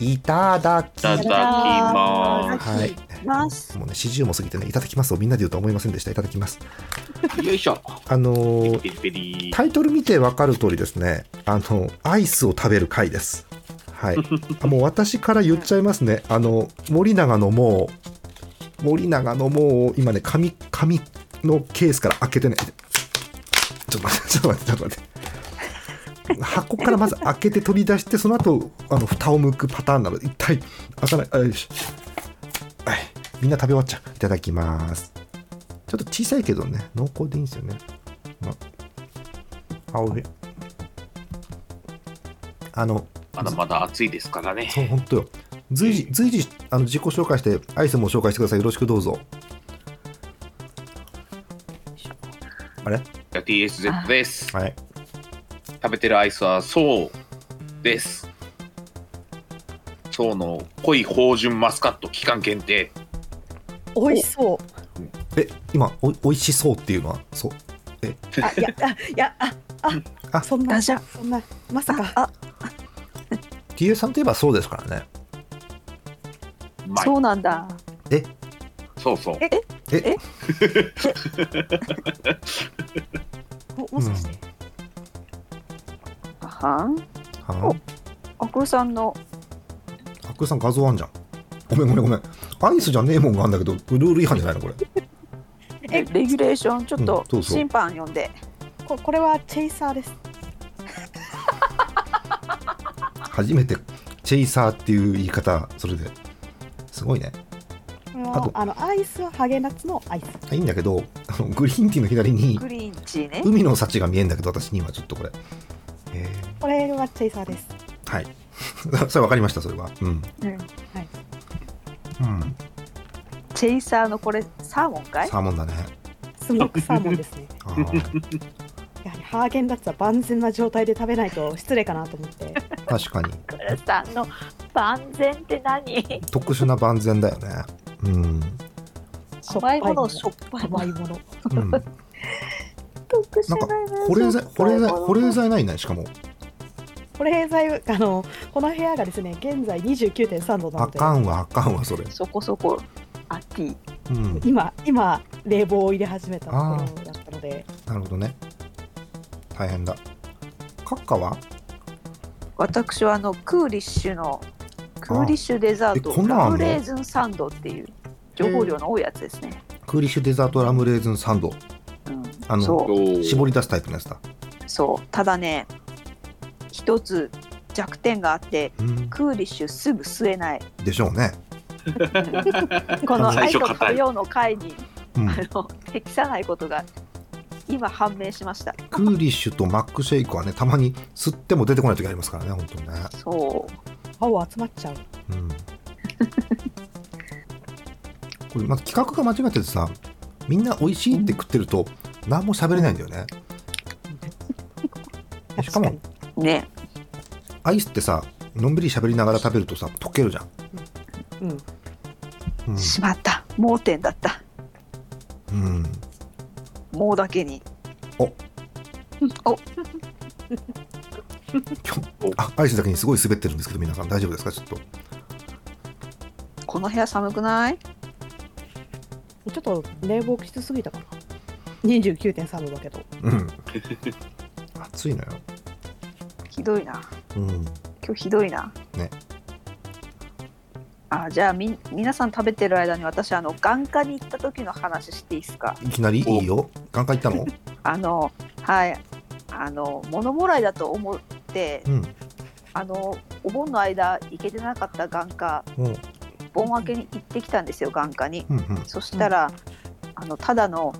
いただきいただきます。はい。ます。もうね四十も過ぎてねいただきますをみんなで言うとは思いませんでした。いただきます。よいしょ。あの。タイトル見てわかる通りですね。あのアイスを食べる回です。はい。あもう私から言っちゃいますね。あの森永のもう森永のもう今ね紙紙のケースから開けてね。ちょっと待ってちょっと待ってちょっと待って箱からまず開けて取り出してその後あの蓋を剥くパターンなの。で一体開かない。あよし。はい。みんな食べ終わっちゃう。いただきます。ちょっと小さいけどね。濃厚でいいんですよね、まあ、おいしいあのまだまだ暑いですからね。そう本当よ。随時随時あの自己紹介してアイスも紹介してください。よろしくどうぞ。あれ？TSZ です。はい食べてるアイスはそうです。そうの濃い芳醇マスカット期間限定。美味しそう。え今おおいしそうっていうのはそうあ、いや、あ、いや、あ、あ、あそんな、そんな、まさか。あ TA さんといえばそうですからねそうなんだ。そうそう。え？え？ももしかして？はん？はあくるさんのあくるさん画像あんじゃんごめんごめんごめんアイスじゃねえもんがあんだけどルール違反じゃないのこれえレギュレーション？ちょっとうんそうそう審判読んで。こ、これはチェイサーです。初めてチェイサーっていう言い方それですごいねこれあとはあの、アイスはハーゲンダッツのアイス。いいんだけどあのグリーンティーの左にグリーンチーね。海の幸が見えんだけど私にはちょっとこれえこれはチェイサーです。ー、はい それ分かりましたそれはうん、うんはい。うん、チェイサーのこれサーモンかい？サーモンだねスモークサーモンですね。やはりハーゲンダッツは万全な状態で食べないと失礼かなと思って。確かにくるさんの万全って何？特殊な万全だよねうん、甘いものしょっぱいもの。甘いもの。うん、なんか特殊なね保冷剤保冷剤保冷剤。剤ない？ねしかも保冷剤、あの、この部屋がですね、現在29.3度なあので。かんわあかんわそれ。そこそこあティうん。今、今、冷房を入れ始めたところだったので。なるほどね。大変だ。カッカは？私はあのクーリッシュのクーリッシュデザートラムレーズンサンドっていう情報量の多いやつですね。クーリッシュデザートラムレーズンサンド。うん、あのそう。お絞り出すタイプのやつだ。そう。ただね一つ弱点があってうん。クーリッシュすぐ吸えない。でしょうね。この最愛と初硬い。食べようの会にうん。あの適さないことが今判明しました。クーリッシュとマックシェイクはねたまに吸っても出てこない時ありますからね本当にね。そう。青集まっちゃう。うん。これまず企画が間違っててさみんな美味しいって食ってると何も喋れないんだよね。しかもね。アイスってさのんびり喋りながら食べるとさ溶けるじゃん、うん。うん。しまった。盲点だった。うん、もうだけに。お。お。今日あアイスだけにすごい滑ってるんですけど皆さん大丈夫ですか？ちょっと。この部屋寒くない？ちょっと冷房きつすぎたかな。29.3度だけど。うん。暑いのよ。ひどいな。うん。今日ひどいな。ね。あじゃあみ皆さん食べてる間に私あの眼科に行った時の話していいですか？いきなり？いいよ。眼科行ったの？あのはい。あの物もらいだと思ってうん。あのお盆の間行けてなかった眼科うん盆明けに行ってきたんですよ眼科に。うんうん。そしたら、あのただの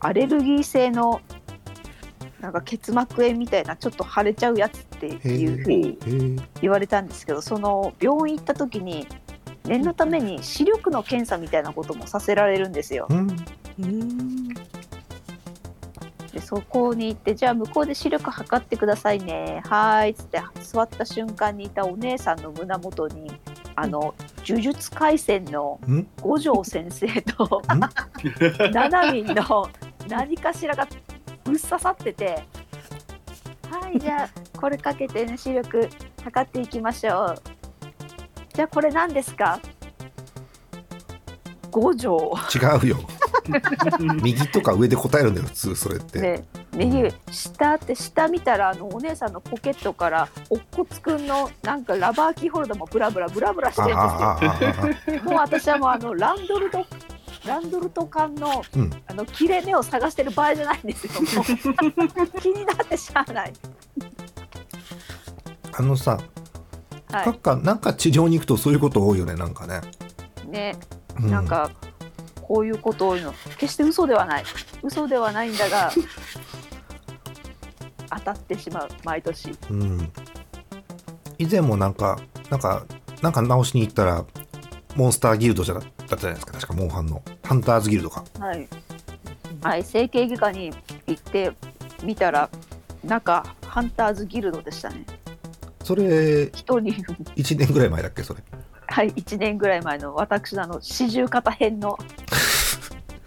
アレルギー性のなんか結膜炎みたいなちょっと腫れちゃうやつっていうふうに言われたんですけどその病院行った時に念のために視力の検査みたいなこともさせられるんですよ。うん。うん。でそこに行ってじゃあ向こうで視力測ってくださいね。はーいっつって座った瞬間にいたお姉さんの胸元にあの呪術廻戦のん。五条先生とん。ななみんの何かしらがぶっ刺さっててはいじゃあこれかけてね視力測っていきましょう。じゃあこれ何ですか？五条。違うよ。右とか上で答えるんだよ普通それって、で右下って下見たらあのお姉さんのポケットからおっこつくんのなんかラバーキーホルダーもブラブラブラブラしてあるんですよ。もう私はもうあのランドルトランドルト缶の、うんあの切れ目を探してる場合じゃないんですよ。気になってしゃあない。あのさ、はなんかなんか治療に行くとそういうこと多いよねなんかね、い。ね、うなんかこういうこと多いの決して嘘ではない。嘘ではないんだが 当たってしまう毎年。うん、以前もなんかなんかなんか直しに行ったらモンスターギルドじゃなだったじゃないですか確かモンハンのハンターズギルドかはい。はい、整形外科に行ってみたら中ハンターズギルドでしたね。それ人に1年ぐらい前だっけそれはい1年ぐらい前の私の四十肩編の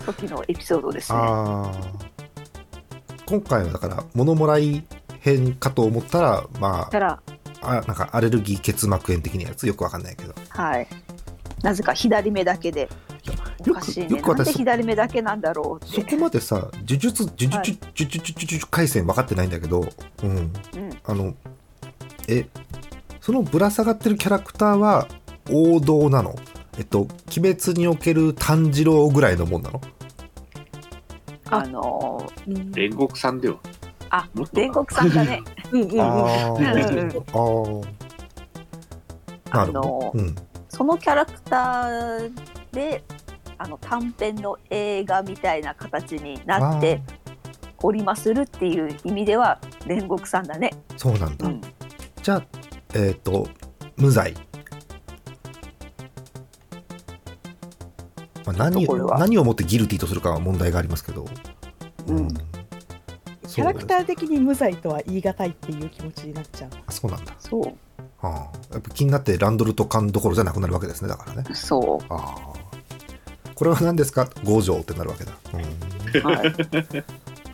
時のエピソードですね。今回はだから物もらい編かと思ったらまああなんかアレルギー結膜炎的なやつよくわかんないけどはい。なぜか左目だけでおよかしいね。なんで左目だけなんだろうって。そこまでさ呪術呪術はい呪術呪術回戦分かってないんだけどうんうん。あのえそのぶら下がってるキャラクターは王道なの？えっと「鬼滅における炭治郎」ぐらいのもんなの？ああのーうん煉獄さんでは。あ煉獄さんだね。うんうんうんああーなるほどあの、うん、そのキャラクターであの短編の映画みたいな形になっておりまするっていう意味では煉獄さんだね。そうなんだ、うん。じゃあえっ、と無罪、まあ、何これは。何をもってギルティとするかは問題がありますけど、うん。キャラクター的に無罪とは言い難いっていう気持ちになっちゃう。あそうなんだ、そう。ああ。やっぱ気になってランドルト缶どころじゃなくなるわけですねだからね。そああこれは何ですか？五条ってなるわけだ、うん。う。はい、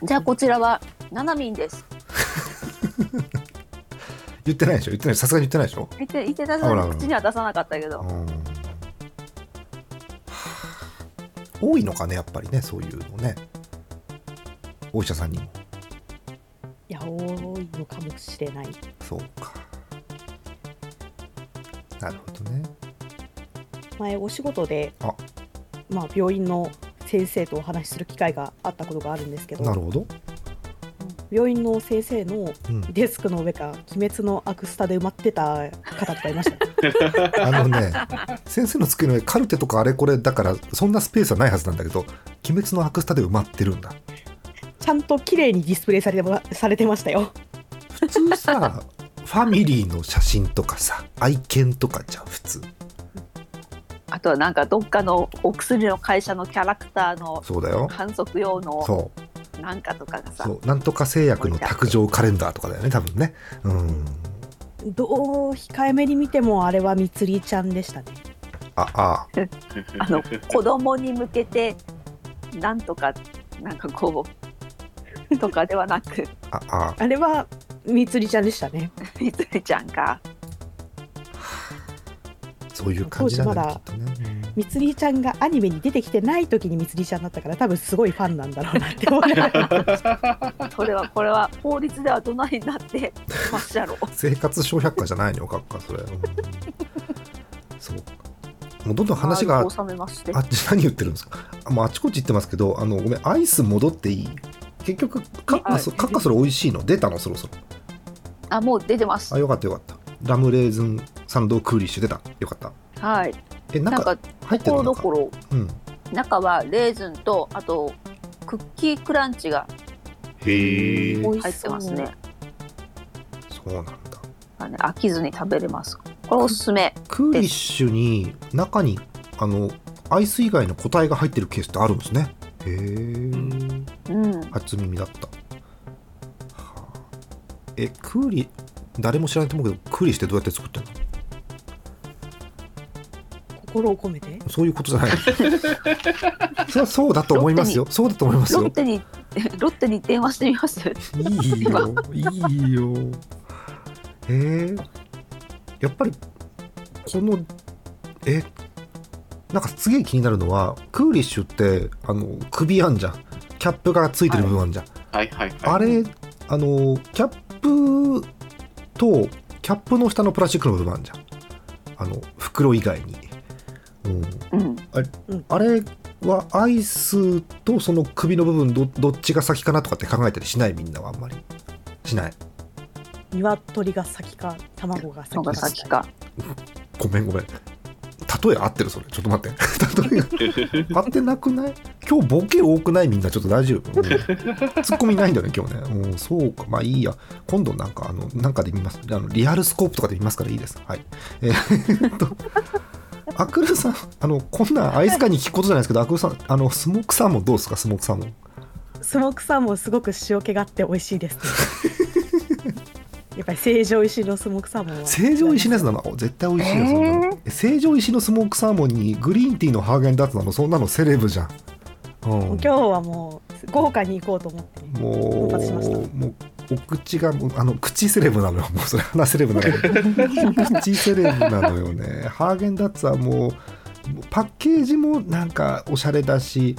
じゃあこちらはナナミンです。言ってないでしょ？言ってない。さすがに言ってないでしょ、言って言ってた口には出さなかったけど。う。ん。多いのかねやっぱりねそういうのね。お医者さんにも。いや、多いのかもしれない。そうか。なるほどね。前、お仕事であ、まあ、病院の先生とお話しする機会があったことがあるんですけど、なるほど、病院の先生のうん、デスクの上が鬼滅のアクスタで埋まってた方とかいましたよ。あのね先生の机の上カルテとかあれこれだからそんなスペースはないはずなんだけど鬼滅のアクスタで埋まってるんだちゃんと綺麗にディスプレイされてまされてましたよ。普通さファミリーの写真とかさ愛犬とかじゃん普通あとはなんかどっかのお薬の会社のキャラクターのそうだよ。観測用のそう。なんかとかがさ。そう。なんとか製薬の卓上カレンダーとかだよね多分ね。うん。どう控えめに見てもあれはみつりちゃんでしたね。あああ。の子供に向けてなんとかなんかこうとかではなく。あああ。れはみつりちゃんでしたね。みつりちゃんかそういう感じなんだねき当っとね、うんみつりちゃん。がアニメに出てきてない時にみつりちゃんだったから多分すごいファンなんだろうなって思いながらそれはこれは法律ではどないになってまっしゃろ生活小百科じゃないのかっかそれ、うんそうもうどんどん話が収めましてあっち何言ってるんですかあもうあちこち行ってますけどあのごめんアイス戻っていい結局カッカそはいカッカそれ美味しいの出たのそろそろあもう出てますあよかったよかったラムレーズンサンドクーリッシュ出た。よかった。はい。えなんんか入ってとこるの？かろどころう。ん。中はレーズンとあとクッキークランチがへえ。入ってますね。そう。なんだ。あね飽きずに食べれます。これおすすめクーリッシュに中にあのアイス以外の個体が入ってるケースってあるんですね。へえうん。初耳だった、はあ。えクーリ誰も知らないと思うけどクーリッシュってどうやって作ってんの？心を込めて？そういうことじゃない。それはそうだと思いますよ。そうだと思いますよ。ロッテに ロッテに電話してみます。いいよ。いいよ。へえやっぱりこのえなんかすげえ気になるのはクーリッシュってあの首あんじゃん。キャップがついてる部分あんじゃん、はい。はい。はい。あれあのキャップとキャップの下のプラスチックの部分あんじゃん。あの袋以外に、うん、うん。あれはアイスとその首の部分どどっちが先かなとかって考えたりしない？みんなはあんまり。しない。鶏が先か卵が先のが先か。ごめんごめん。例え合ってるそれ。ちょっと待って。例え合ってなくない？今日ボケ多くない？みんなちょっと大丈夫、うん、ツッコミないんだよね今日ね、うん、そうか。まあいいや。今度なんかあのなんかで見ます。あのリアルスコープとかで見ますからいいです。はい。えーっとアクルさんあのこんなんアイスカに聞くことじゃないですけどアクルさんあのスモークサーモンどうですか？スモークサーモン。スモークサーモンすごく塩気があって美味しいです、やっぱり成城石のスモークサーモンは。成城石のやつなの？絶対美味しいよそんな成城石のスモークサーモンにグリーンティーのハーゲンダッツなの？そんなのセレブじゃん、うん、今日はもう豪華に行こうと思って、ね、も奮発しました。う、もう、お口が、あの、口セレブなのよ。もう、それ、鼻セレブなのよ。口セレブなのよね。ハーゲンダッツはもう、パッケージもなんかおしゃれだし、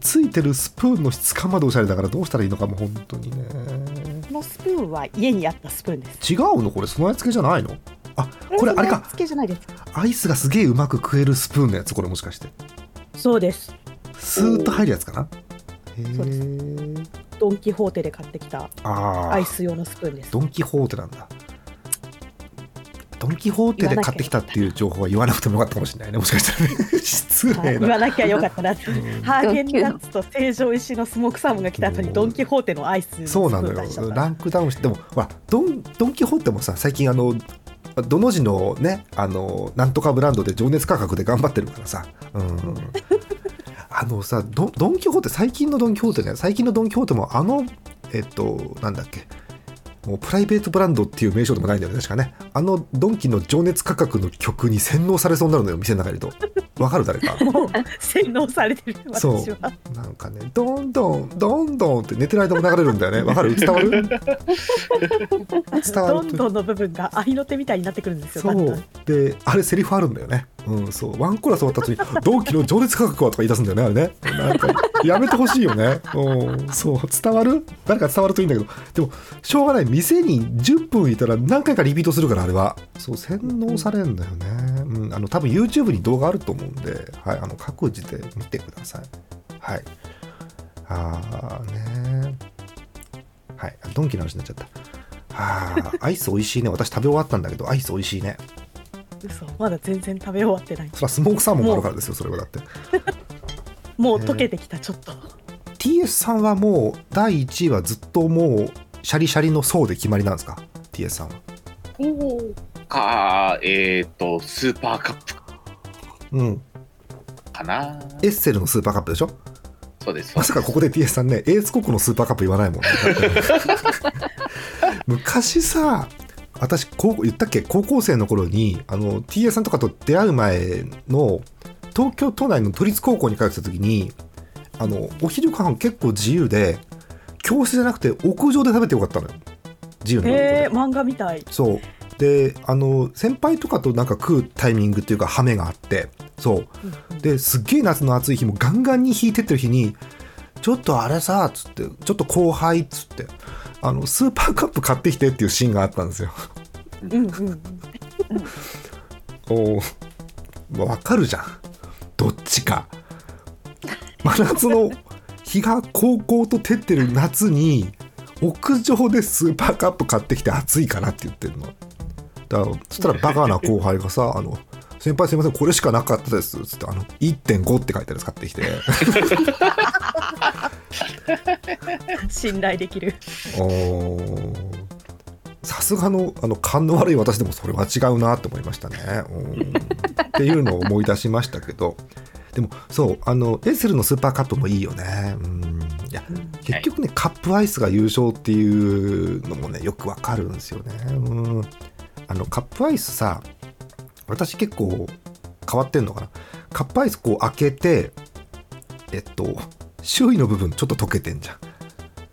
ついてるスプーンの質感までおしゃれだからどうしたらいいのかもう本当にね。このスプーンは家にあったスプーンです違うのこれ、備え付けじゃないの？あ、これあれか。つけじゃないですアイスがすげえうまく食えるスプーンのやつ、これもしかして。そうですスーッと入るやつかな？へえ。ドン・キホーテで買ってきたああ。アイス用のスプーンですドン・キホーテなんだ。ドン・キホーテで買ってきたっていう情報は言わなくてもよかったかもしれないね。もしかしたらね。失はい礼な。言わなきゃよかったなってうんハーゲンダッツと成城石のスモークサーモンが来た後にドン・キホーテのアイスそうなのーン出しちゃっ。たよランクダウンして、でも、ほら、ドン、ドン・キホーテもさ、最近あの、どの字のね、あの、なんとかブランドで情熱価格で頑張ってるからさ。うん。あのさドン、キホーテ、最近のドン・キホーテね、最近のドン・キホーテも、あの、えっと、なんだっけ、もうプライベートブランドっていう名称でもないんだよね、確かね。あのドンキの情熱価格の曲に洗脳されそうになるのよ、店の中にいると。わかる誰か？洗脳されてるそうなんかね、どんどん、どんどんって寝てる間も流れるんだよね。わかる？伝わる？伝わるどんどんの部分が合いの手みたいになってくるんですよそうんであれセリフあるんだよねうんそう。ワンコーラス終わった後に「同期の情熱価格は」とか言い出すんだよねあれね。なんかやめてほしいよね。うんそう。伝わる？誰か伝わるといいんだけど。でもしょうがない。店に10分いたら何回かリピートするからあれは。そう洗脳されるんだよね、うん、あの多分 YouTube に動画あると思うんで、はい、あの各自で見てください。はい。あーね。はい。ドンキの話になっちゃった。あーアイス美味しいね。私食べ終わったんだけどアイス美味しいね。嘘。まだ全然食べ終わってない。それはスモークサーモンがあるからですよそれはだって。もう溶けてきたちょっと。TS さんはもう第1位はずっともうシャリシャリの層で決まりなんですか？TS さんは。か、えっ、と、スーパーカップ。うん。かな。エッセルのスーパーカップでしょ？そうです。まさかここで TS さんねエースコックのスーパーカップ言わないもんね。昔さ私高校言ったっけ？高校生の頃にあの TS さんとかと出会う前の東京都内の都立高校に通ってた時にあのお昼ご飯結構自由で教室じゃなくて屋上で食べてよかったのよ。自由なえー、漫画みたい。そう。であの先輩とかとなんか食うタイミングっていうかハメがあって。そう。ですっげえ夏の暑い日もガンガンに引いてってる日にちょっとあれさっつってちょっと後輩っつってあのスーパーカップ買ってきてっていうシーンがあったんですよ。うんうんうん。おーわかるじゃん。どっちか。真夏の日が煌々と照ってる夏に屋上でスーパーカップ買ってきて暑いかなって言ってるの。だそしたらバカな後輩がさ「あの先輩すいませんこれしかなかったです」つってあの1.5って書いてあるやつ買ってきて 信頼できる。さすがのあの勘の悪い私でもそれは違うなって思いましたね。うんっていうのを思い出しましたけど。でもそうあのエッセルのスーパーカップもいいよね。うん。いや結局ね、カップアイスが優勝っていうのもねよくわかるんですよね。うん。あのカップアイスさ私結構変わってんのかな。カップアイスこう開けてえっと周囲の部分ちょっと溶けてんじゃん。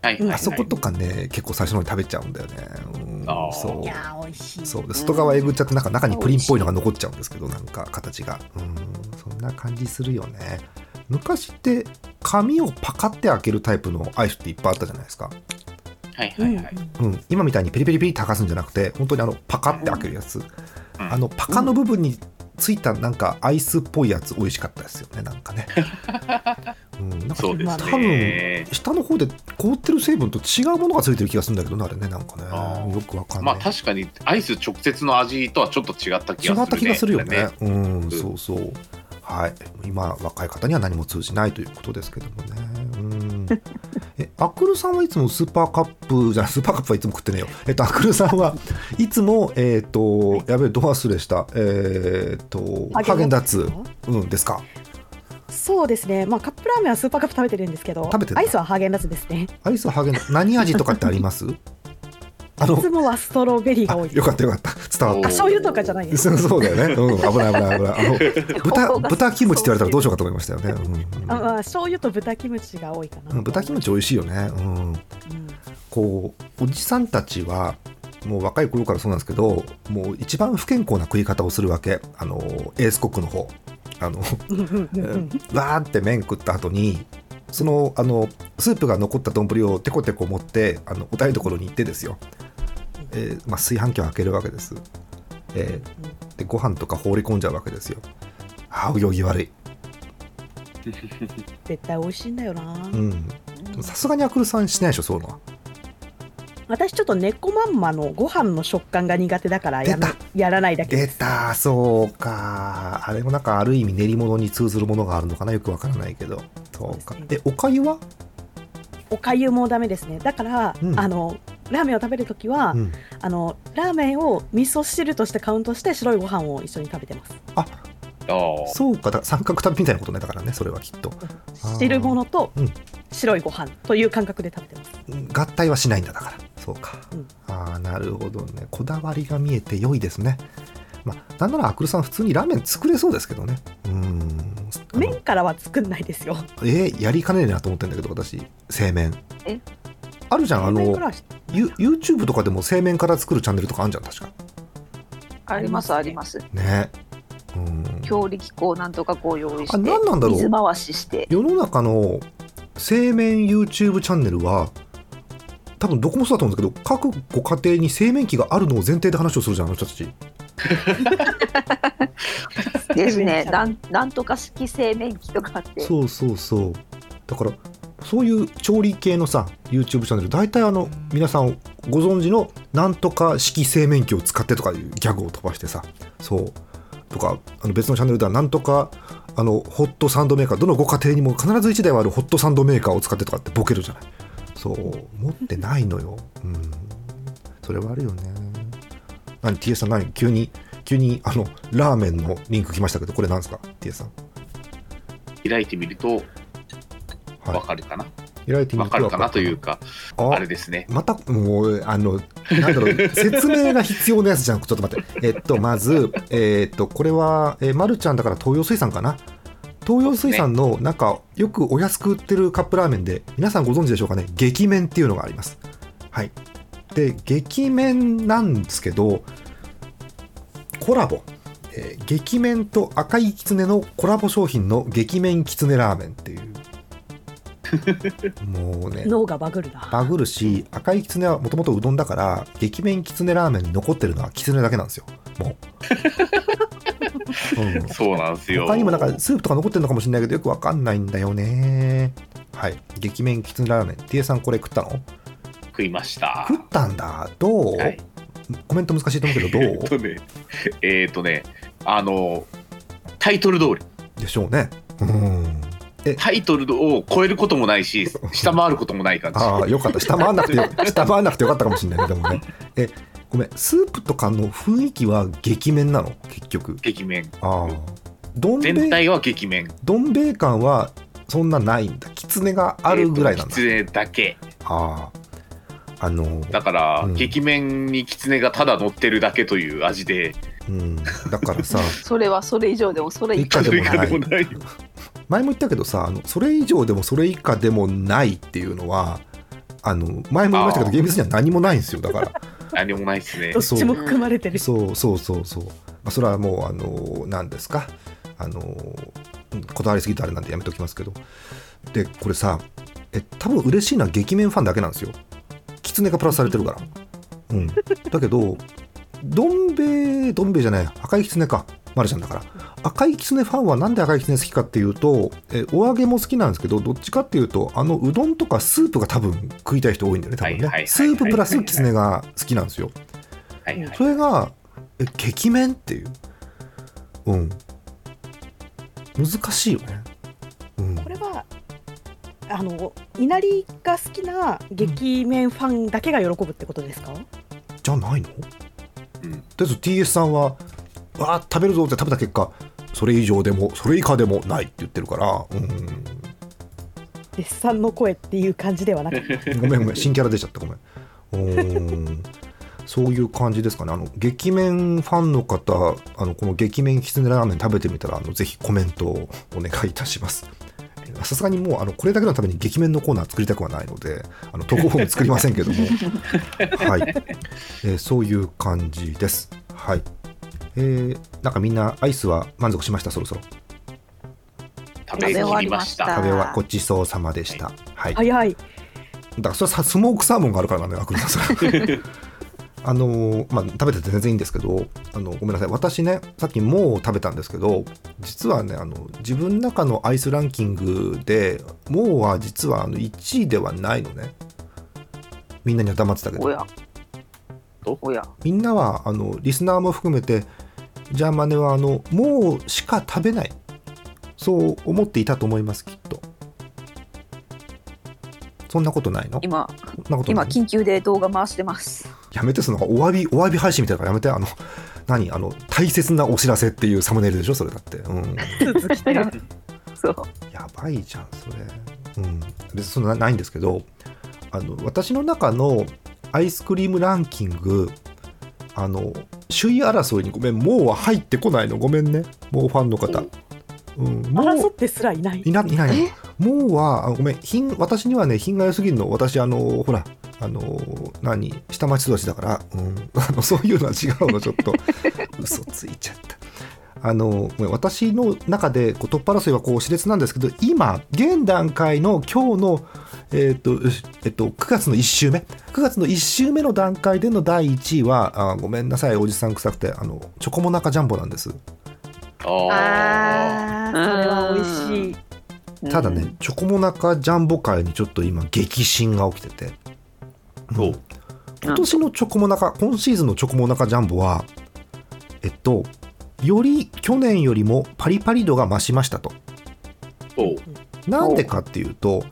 はい、うんはい。あそことかね、結構最初の方に食べちゃうんだよね。うんそう。いやー美味しい。そう。で外側えぐっちゃってなんか中にプリンっぽいのが残っちゃうんですけどなんか形が。うん。そんな感じするよね。昔って紙をパカって開けるタイプのアイスっていっぱいあったじゃないですか、はいはいはい。うん、今みたいにペリペリペリって剥がすんじゃなくて本当にあのパカって開けるやつ、うん。あのパカの部分についたなんかアイスっぽいやつ美味しかったですよねなんかね、うん、なんかそうです多分ね。下の方で凍ってる成分と違うものがついてる気がするんだけどねあれねなんかね。よくわかんまあない、確かにアイス直接の味とはちょっと違った気がする、ね。違った気がするよね。こうん。そうそうはい。今若い方には何も通じないということですけどもね。うん。えアクルさんはいつもスーパーカップじゃないスーパーカップはいつも食ってねえよ。えっとアクルさんはいつもえっ、とやべえド忘れしたえっ、とハーゲンダッツ。うんですか？そうですね、まあ、カップラーメンはスーパーカップ食べてるんですけど食べてアイスはハーゲンダッツですね。アイスはハーゲンダッツ。何味とかってあります？あのいつもはストロベリーがあ多いよかったよかった伝わったあ醤油とかじゃないですそうだよね。うん、危ない危ない危ない。あの 豚豚キムチって言われたらどうしようかと思いましたよね。うんうんあ、まあ、醤油と豚キムチが多いかな、うん、豚キムチ美味しいよね。うん、うんこうおじさんたちはもう若い頃からそうなんですけど、もう一番不健康な食い方をするわけ。あのエースコックの方。あの、わーって麺食った後に。そのあのスープが残った丼をテコテコ持ってあのお台所に行ってですよ、えーまあ、炊飯器を開けるわけです、えーでご飯とか放り込んじゃうわけですよ。ああ泳ぎ悪い。絶対美味しいんだよな、うん。さすがにアクルさんしないでしょそういうのは。私ちょっと猫まんまのご飯の食感が苦手だからややらないだけ出たそうか。あれもなんかある意味練り物に通ずるものがあるのかなよくわからないけど。そうか。でおかゆは、おかゆもダメですね。だから、うん。あのラーメンを食べるときは、うん、あのラーメンを味噌汁としてカウントして白いご飯を一緒に食べてます。ああそうか。三角食べみたいなことねだからねそれはきっと。汁物とうん。白いご飯という感覚で食べてます。うん合体はしないんだだから。そうか、うん。ああなるほどね。こだわりが見えて良いですね。まあなんならアクルさん普通にラーメン作れそうですけどね。うん。麺からは作んないですよ。えーやりかねねえなと思ってるんだけど私。製麺。え？あるじゃんあの YouTube とかでも製麺から作るチャンネルとかあるじゃん確か。ありますあります。ね。うん。強力粉なんとかこう用意してあ何なんだろう。水回しして。世の中の製麺 YouTube チャンネルは多分どこもそうだと思うんですけど各ご家庭に製麺機があるのを前提で話をするじゃんあの人たち。ですね。機なんなんとか式製麺機とかあって。そうそうそう。だからそういう調理系のさ YouTube チャンネル大体あの皆さんご存知のなんとか式製麺機を使ってとかいうギャグを飛ばしてさそう。とかあの別のチャンネルではなんとかあのホットサンドメーカーどのご家庭にも必ず1台はあるホットサンドメーカーを使ってとかってボケるじゃない。そう。持ってないのよ。うん。それはあるよね。何？TS さん何？急に急にあのラーメンのリンク来ましたけどこれなんですか？TS さん。開いてみるとわかるかな？開いてみるとわかるかなというかああれですね。またもうあのなんだろう 説明が必要なやつじゃんちょっと待って。えっとまずえっとこれは、えー、まるちゃんだから東洋水産かな？東洋水産のなんかよくお安く売ってるカップラーメンで皆さんご存知でしょうかね？激麺っていうのがあります。はい。で激麺なんですけどコラボ。えー激麺と赤いきつねのコラボ商品の激麺きつねラーメンっていうもうね脳がバグるな。バグるし赤いきつねはもともとうどんだから激麺きつねラーメンに残ってるのはきつねだけなんですよ。もう、うん、そうなんですよ。他にもなんかスープとか残ってるのかもしれないけどよくわかんないんだよね。はい。激麺きつねラーメン。T さんこれ食ったの？食いました。食ったんだ。どう、はい。コメント難しいと思うけどえっどとね えっとねあのタイトル通り。うでしょうね。うんタイトルを超えることもないし 下回ることもない感じ。ああよかった。下回んなくてよ 下回んなくてよかったかもしれないねでもね。えごめん。スープとかの雰囲気は激麺なの？結局。激麺。ああ。どん兵衛全体は激麺。どん兵衛感はそんなないんだ。きつねがあるぐらいなんだ、きつねだけ。ああ。あのだから、うん。激麺にきつねがただ乗ってるだけという味で。うん。だからさ それはそれ以上でもそれ以下以下でもない。それ以下でもない前も言ったけどさあのそれ以上でもそれ以下でもないっていうのはあの前も言いましたけど厳密には何もないんですよだから。何もないですね。どっちも含まれてる。そうそうそうそう、まあ、それはもうあの何ですか？あのうんこだわりすぎたあれなんでやめときますけど。でこれさえ多分嬉しいのは劇面ファンだけなんですよ。狐がプラスされてるから。うん。だけどどん兵衛どん兵衛じゃない赤い狐かマルちゃんだから。赤い狐ファンはなんで赤い狐好きかっていうとえお揚げも好きなんですけどどっちかっていうとあのうどんとかスープが多分食いたい人多いんだよね多分ね。スーププラス狐が好きなんですよ。はいはい。それがえ劇面っていう。うん。難しいよね。うん。これはあの稲荷が好きな劇面ファンだけが喜ぶってことですか？じゃないの？うん。とりあえず TS さんは「わあ食べるぞ」って食べた結果それ以上でもそれ以下でもないって言ってるからうん。絶賛の声っていう感じではなく。て、ごめんごめん新キャラ出ちゃったごめん。うーん。そういう感じですかね。あの劇面ファンの方あのこの劇面きつねラーメン食べてみたらあのぜひコメントをお願いいたします。さすがにもうあのこれだけのために劇面のコーナー作りたくはないのであの投稿フォーム作りませんけども。はい、えーそういう感じです。はいえー、なんかみんなアイスは満足しました？そろそろ。食べきりました。食べはごちそうさまでした。はい。早い。だからそれはさスモークサーモンがあるからなんだよ、アクリルさん。あのーまあ、食べてて全然いいんですけどあのごめんなさい私ねさっきもう食べたんですけど実はねあの自分の中のアイスランキングでもうは実はあの1位ではないのね。みんなには黙ってたけど。おや。おおや。みんなはあのリスナーも含めてじゃあマネはあのもうしか食べない。そう思っていたと思いますきっと。そんなことないの？今今緊急で動画回してます。やめてそのお詫びお詫び配信みたいなやめてあの何？あの大切なお知らせっていうサムネイルでしょ？それだって。うん。続きてる。そう。やばいじゃんそれ。うん。別にそんなないんですけどあの私の中のアイスクリームランキングあの首位争いにごめんもうは入ってこないの。ごめんね。もうファンの方。うん。もう争ってすらいない。いないないいもうはあごめん。品私にはね品が良すぎるの。私あのほらあの何？下町育ちだから、うん、あのそういうのは違うのちょっと。嘘ついちゃったあの私の中でこうトップ争いはこう熾烈なんですけど今現段階の今日のえっ、と、えっと、9月の1週目。9月の1週目の段階での第1位はあごめんなさいおじさん臭くてあのチョコモナカジャンボなんです。あー。ああ、それは美味しい。ただね、チョコモナカジャンボ界にちょっと今激震が起きてて、おうん。今年のチョコモナカ今シーズンのチョコモナカジャンボはえっとより去年よりもパリパリ度が増しましたと。おなんでかっていうと、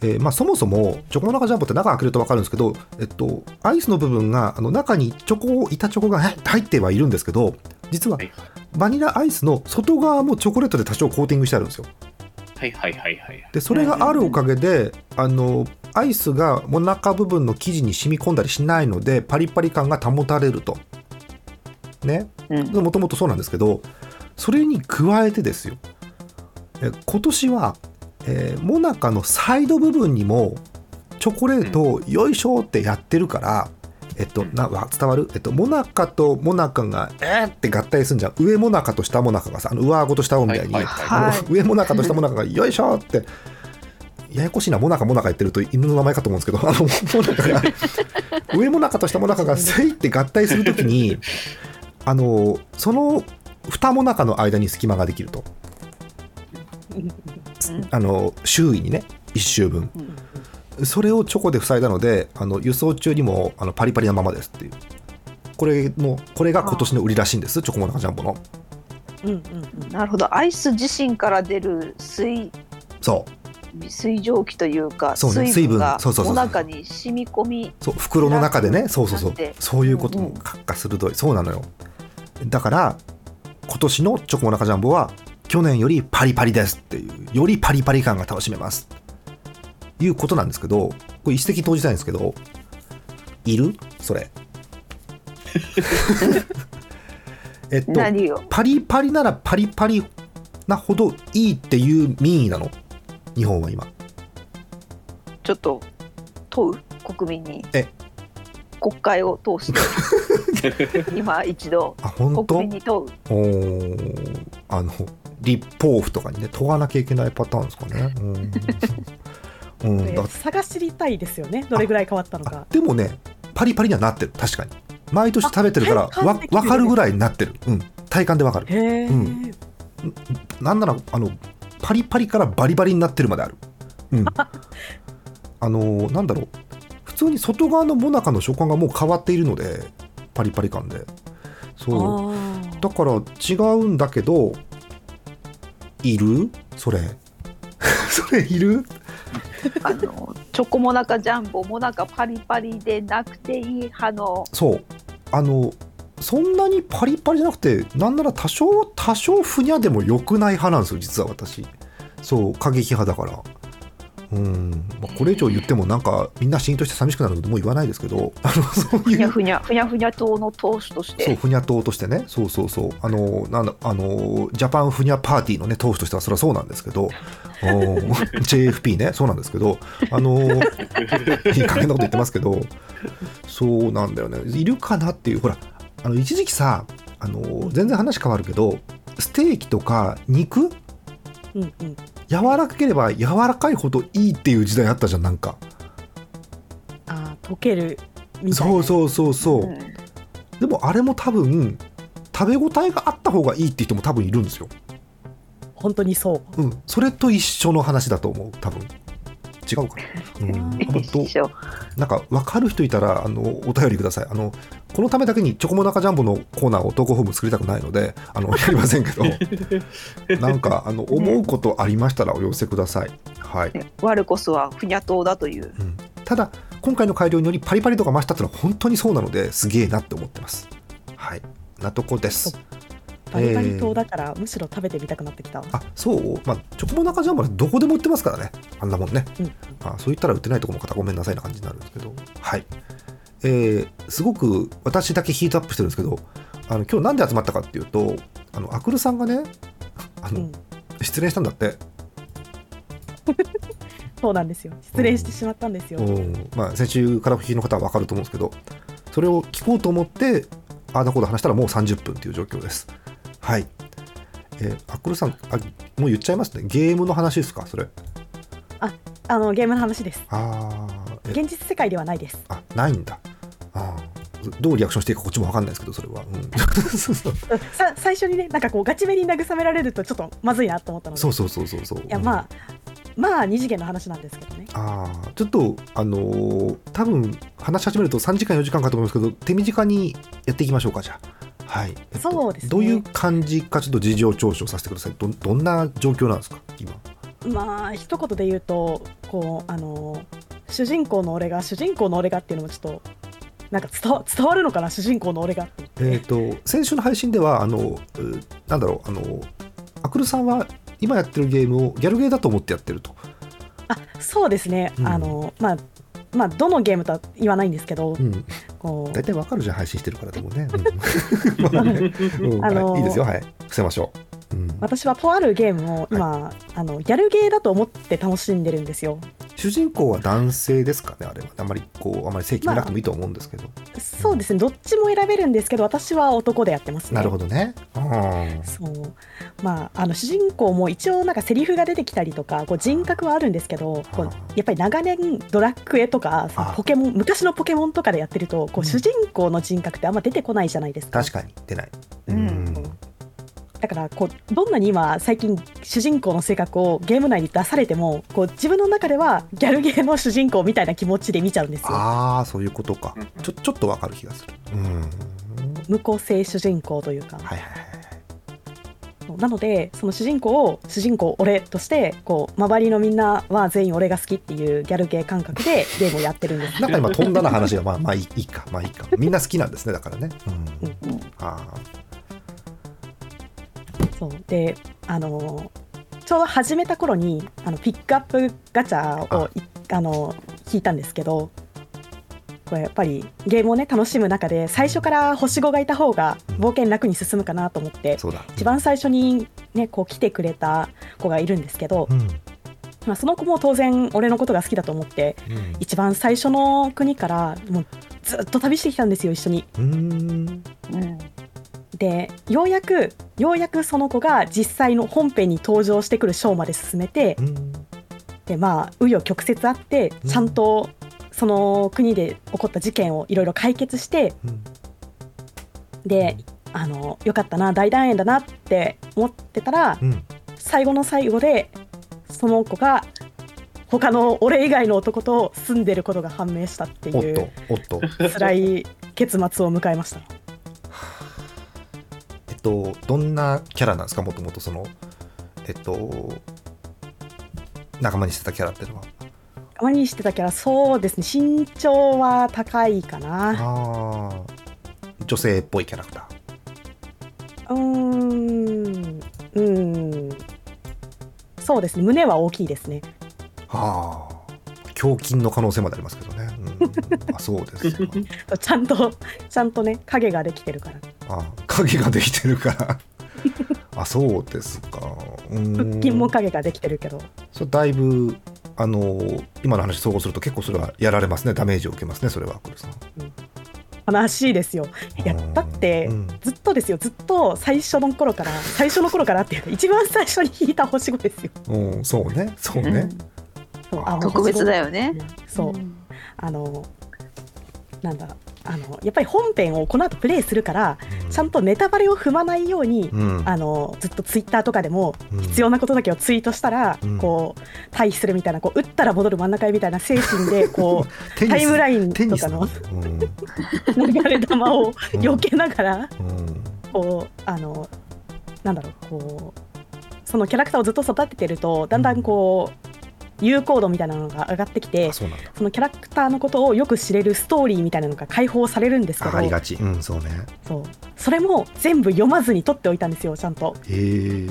えーまあ、そもそもチョコモナカジャンボって中開けると分かるんですけど、えっと、アイスの部分があの中にチョコ板チョコがね入ってはいるんですけど実ははい。バニラアイスの外側もチョコレートで多少コーティングしてあるんですよ。はいはいはいはい。でそれがあるおかげで、あのアイスがもなか部分の生地に染み込んだりしないのでパリパリ感が保たれるとね。うん。もともとそうなんですけどそれに加えてですよ。え今年は、えーモナカのサイド部分にもチョコレートをよいしょってやってるから、えっと、なわ伝わる、えっと、モナカとモナカがえーって合体するんじゃん。上モナカと下モナカがさあの上顎と下顎みたいに、はいはい。あの上モナカと下モナカがよいしょってややこしいなモナカモナカ言ってると犬の名前かと思うんですけどあのモナカが 上モナカと下モナカがせいって合体するときにあのその二モナカの間に隙間ができると。あの周囲にね一周分。それをチョコで塞いだのであの輸送中にもあのパリパリなままですっていう。これのこれが今年の売りらしいんです。チョコモナカジャンボの。うんうんうん。なるほど。アイス自身から出る水そう。水蒸気というかそうね。水分がお腹に染み込みそう。袋の中でね。そうそうそう。そういうこともうんかっか鋭い。そうなのよだから今年のチョコモナカジャンボは去年よりパリパリですっていうよりパリパリ感が楽しめます。いうことなんですけどこれ一石投じたいんですけどいる？それ。えっとパリパリならパリパリなほどいいっていう民意なの？日本は今。ちょっと問う？国民に国会を通して 今一度あ本当？国民に問う。おーあの立法府とかにね問わなきゃいけないパターンですかね。うん、うん、知りたいですよね。どれぐらい変わったのあかでもねパリパリにはなってる確かに。毎年食べてるからわ分かるぐらいになってる、うん、体感で分かる。うん。なんならあのパリパリからバリバリになってるまである、うん、あのなんだろう。普通に外側のモナカの食感がもう変わっているのでパリパリ感で。そう。あだから違うんだけどいる？それ。それいる？あのチョコモナカジャンボモナカパリパリでなくていい派の。そう。あのそんなにパリパリじゃなくてなんなら多少多少ふにゃでも良くない派なんですよ実は私。そう過激派だからうん、まあ、これ以上言ってもなんかみんなシーンとして寂しくなるのでもう言わないですけどあのそういう。ふにゃふにゃふにゃふにゃ党の党首としそうてふにゃ党としてね。そうそうそう。あのなんだあのジャパンふにゃパーティーのね党首としてはそれはそうなんですけど JFP ね。そうなんですけどあのいい加減なこと言ってますけどそうなんだよね。いるかなっていう。ほらあの一時期さあの全然話変わるけどステーキとか肉うんうん。柔らかければ柔らかいほどいいっていう時代あったじゃんなんか。あー溶けるみたいな。そうそうそうそう、うん。でもあれも多分食べ応えがあった方がいいって人も多分いるんですよ。本当にそう。うん、それと一緒の話だと思う多分違うかな、うん、なんか分かる人いたらあのお便りください。あのこのためだけにチョコモナカジャンボのコーナーを投稿フォーム作りたくないのであの やりませんけど。なんかあの思うことありましたらお寄せください、はい、ね我こそはふにゃ党だという。うん、ただ今回の改良によりパリパリ度が増したっていうのは本当にそうなのですげえなって思ってます。はい。なとこですバリバリ糖だから、むしろ食べてみたくなってきた。わあそう？まあチョコモナカジャンボはどこでも売ってますからね。あんなもんね。うんまあ、そう言ったら売ってないところも方ごめんなさいな感じになるんですけど、はい。えーすごく私だけヒートアップしてるんですけど、あの今日なんで集まったかっていうと、あのアクルさんがね、あの、うん。失恋したんだって、そうなんですよ。失礼してしまったんですよ、うん。まあ、先週からお聞きの方は分かると思うんですけど、それを聞こうと思って、あーだこーだ話したらもう30分という状況です。はい。えーアクルさんあ、もう言っちゃいますね。ゲームの話ですか、それ。あのゲームの話ですあーえ現実世界ではないですあ、ないんだ。あーどうリアクションしていいかこっちも分かんないですけど、それは。うんそ うそうさ最初にねなんかこうガチめに慰められるとちょっとまずいなと思ったのでそうそうそうそうそう。いやまあまあ二次元の話なんですけどねああちょっとあのー多分話し始めると3時間4時間かと思いますけど手短にやっていきましょうかじゃあはい、えっとそうですね。どういう感じかちょっと事情聴取させてください。どどんな状況なんですか？今。まあ一言で言うとこうあの主人公の俺が主人公の俺がっていうのもちょっとなんか伝わ伝わるのかな？主人公の俺がって。言えっ、と先週の配信ではあのうなんだろうあのアクルさんは今やってるゲームをギャルゲーだと思ってやってると。あそうですね、うん。あのまあまあどのゲームとは言わないんですけど、うん。こう。大体わかるじゃん配信してるからでもね,、いいですよ。はい。伏せましょう、うん、私はとあるゲームを今、あのギャルゲーだと思って楽しんでるんですよ。主人公は男性ですかねあれは。あんまりこうあまり正規見なくてもいいと思うんですけど、そうですね。どっちも選べるんですけど私は男でやってますね。なるほどね。うん。そう。まああの主人公も一応なんかセリフが出てきたりとかこう人格はあるんですけどこうやっぱり長年ドラクエとかポケモン昔のポケモンとかでやってるとこうん。う主人公の人格ってあんま出てこないじゃないですか。確かに。出ない、うんだからこうどんなに今最近主人公の性格をゲーム内に出されてもこう自分の中ではギャルゲーの主人公みたいな気持ちで見ちゃうんですよ。ああそういうことか。うんちょちょっとわかる気がする。うん無個性主人公というか、はいはいはい。なのでその主人公を主人公俺としてこう周りのみんなは全員俺が好きっていうギャルゲー感覚で ゲームをやってるんです。なんか今飛んだな話がまあまあいいか。まあいいか。みんな好きなんですねだからね。うん。うんあそうであのちょうど始めた頃にあのピックアップガチャをいあの引いたんですけどこれやっぱりゲームをね楽しむ中で最初から星5がいた方が冒険楽に進むかなと思って一番最初にねこう来てくれた子がいるんですけど、うん。まあ、その子も当然俺のことが好きだと思ってうん。一番最初の国からもうずっと旅してきたんですよ一緒に。うーん。うんでようやくようやくその子が実際の本編に登場してくるショーまで進めてうん。でまあ紆余曲折あってうん。ちゃんとその国で起こった事件をいろいろ解決してうん。であのよかったな大団円だなって思ってたらうん。最後の最後でその子が他の俺以外の男と住んでることが判明したっていう辛い結末を迎えました。とどんなキャラなんですか？もともとそのえっと仲間にしてたキャラっていうのは。たまにしてたキャラそうですね。身長は高いかな。ああ女性っぽいキャラクター。うーん。うーん。そうですね。胸は大きいですね。ああ胸筋の可能性までありますけどね、うん、あそうですか ちゃんとちゃんとね影ができてるから。あ影ができてるから。あそうですか。腹筋も影ができてるけど。それだいぶあの今の話総合すると結構それはやられますね。ダメージを受けますねそれは悲しいですよ。いやだってうん。ずっとですよ。ずっと最初の頃から最初の頃からっていうか一番最初に引いた星5ですよ。うん、そうね。そうね、そうあの特別だよよね。そう。あのなんだあのやっぱり本編をこの後プレイするからちゃんとネタバレを踏まないように、うん。あのずっとツイッターとかでもうん。必要なことだけをツイートしたら、うん。こう退避するみたいなこう打ったら戻る真ん中へみたいな精神でこう タイムラインとかのなん。流れ弾をうん。避けながらこうあのなんだろうこうそのキャラクターをずっと育ててるとだんだんこう有効度みたいなのが上がってきてあそのキャラクターのことをよく知れるストーリーみたいなのが解放されるんですけどあありがち。うんそうね。そう。それも全部読まずに取っておいたんですよちゃんと。へえ。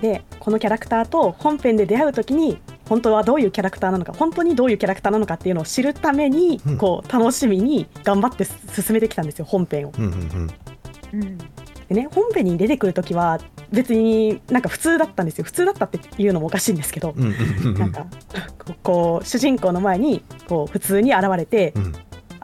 でこのキャラクターと本編で出会う時に本当はどういうキャラクターなのか本当にどういうキャラクターなのかっていうのを知るために、うん。こう楽しみに頑張って進めてきたんですよ本編を。うんうん。うんでね本編に出てくる時は別になんか普通だったんですよ。普通だったっていうのもおかしいんですけど、なんかここう主人公の前にこう普通に現れて、うん。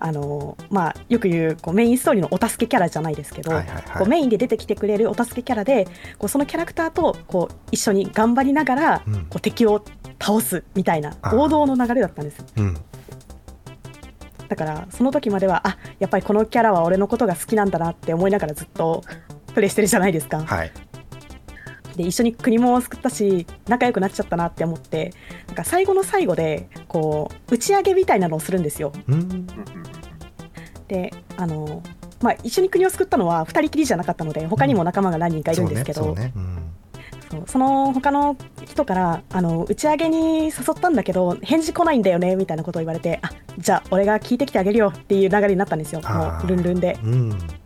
あのまあ、よく言うこうメインストーリーのお助けキャラじゃないですけど、こうメインで出てきてくれるお助けキャラでこうそのキャラクターとこう一緒に頑張りながら、うん。こう敵を倒すみたいな王道の流れだったんですうん。だからその時まではあやっぱりこのキャラは俺のことが好きなんだなって思いながらずっとプレイしてるじゃないですか。はい。で一緒に国も救ったし仲良くなっちゃったなって思ってなんか最後の最後でこう打ち上げみたいなのをするんですよ。うん。であのまあ、一緒に国を救ったのは2人きりじゃなかったので他にも仲間が何人かいるんですけど、そうねそうね。そうその他の人からあの打ち上げに誘ったんだけど返事来ないんだよねみたいなことを言われてあじゃあ俺が聞いてきてあげるよっていう流れになったんですよ。もうルンルンで。うんうん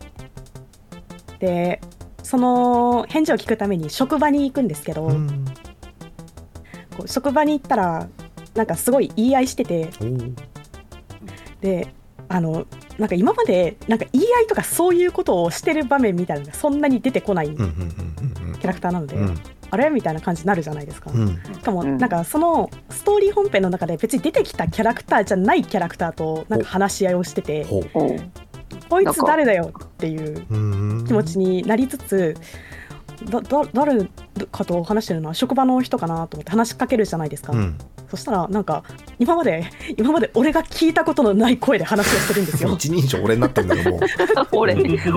でその返事を聞くために職場に行くんですけど、うん。こう職場に行ったらなんかすごい言い合いしててであのなんか今までなんか言い合いとかそういうことをしてる場面みたいなのがそんなに出てこないキャラクターなので、うん。あれ？みたいな感じになるじゃないですか。うん。しかもうん。なんかそのストーリー本編の中で別に出てきたキャラクターじゃないキャラクターとなんか話し合いをしててこいつ誰だよっていううん。気持ちになりつつだだ誰かと話してるのは職場の人かなと思って話しかけるじゃないですか、うん。そしたらなんか今まで今まで俺が聞いたことのない声で話をしてるんですよ。一人称俺になってんだけどもう。俺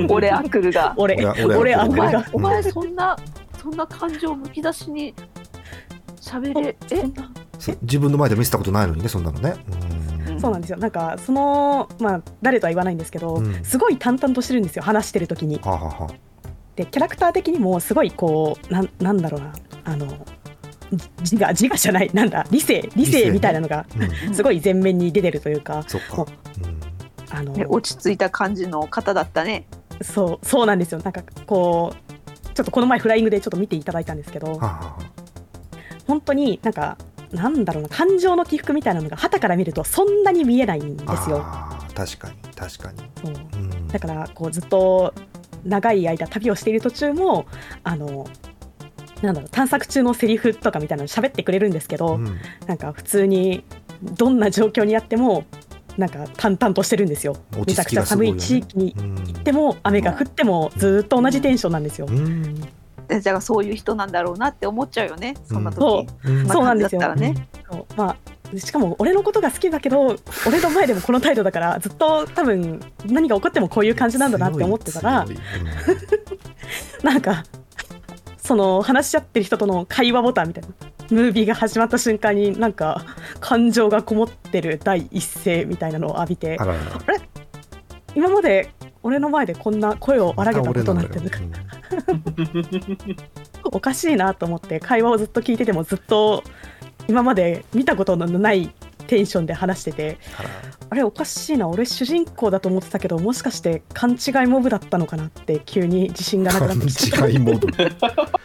俺アクルが。俺俺アクルが。お前そんなそんな感情むき出しに喋れえ？そんな。そう自分の前で見せたことないのにねそんなのね。うん。そうなんですよ。なんかそのまあ誰とは言わないんですけど、うん。すごい淡々としてるんですよ話してる時に。はあはあはあ。でキャラクター的にもすごいこうなんなんだろうな。あのじ自我自我じゃないなんだ理性理理性みたいなのがうん。すごい前面に出てるというか。そっか。もうん。あのね落ち着いた感じの方だったね。そうそうなんですよ。なんかこうちょっとこの前フライングでちょっと見ていただいたんですけど。はあはあは本当になんかなんだろうな感情の起伏みたいなのが旗から見るとそんなに見えないんですよ。確かに確かに。そう。うん。だからこうずっと長い間旅をしている途中もあのなんだろう探索中のセリフとかみたいなの喋ってくれるんですけど、うん。なんか普通にどんな状況にあってもなんか淡々としてるんですよ。めちゃくちゃ寒い地域にうん行っても雨が降ってもずっと同じテンションなんですよ。うんでじゃあそういう人なんだろうなって思っちゃうよね。そんなそ時、うんそうなんですよ。だったらね、そう。まあしかも俺のことが好きだけど俺の前でもこの態度だからずっと多分何が起こってもこういう感じなんだなって思ってたら強い強い。なんかその話し合ってる人との会話ボタンみたいなムービーが始まった瞬間になんか感情がこもってる第一声みたいなのを浴びてあららら。あれ？今まで俺の前でこんな声を荒げたことなんてまた。俺 おかしいなと思って会話をずっと聞いててもずっと今まで見たことのないテンションで話しててあれおかしいな俺主人公だと思ってたけどもしかして勘違いモブだったのかなって急に自信がなくなってきて勘違いモード。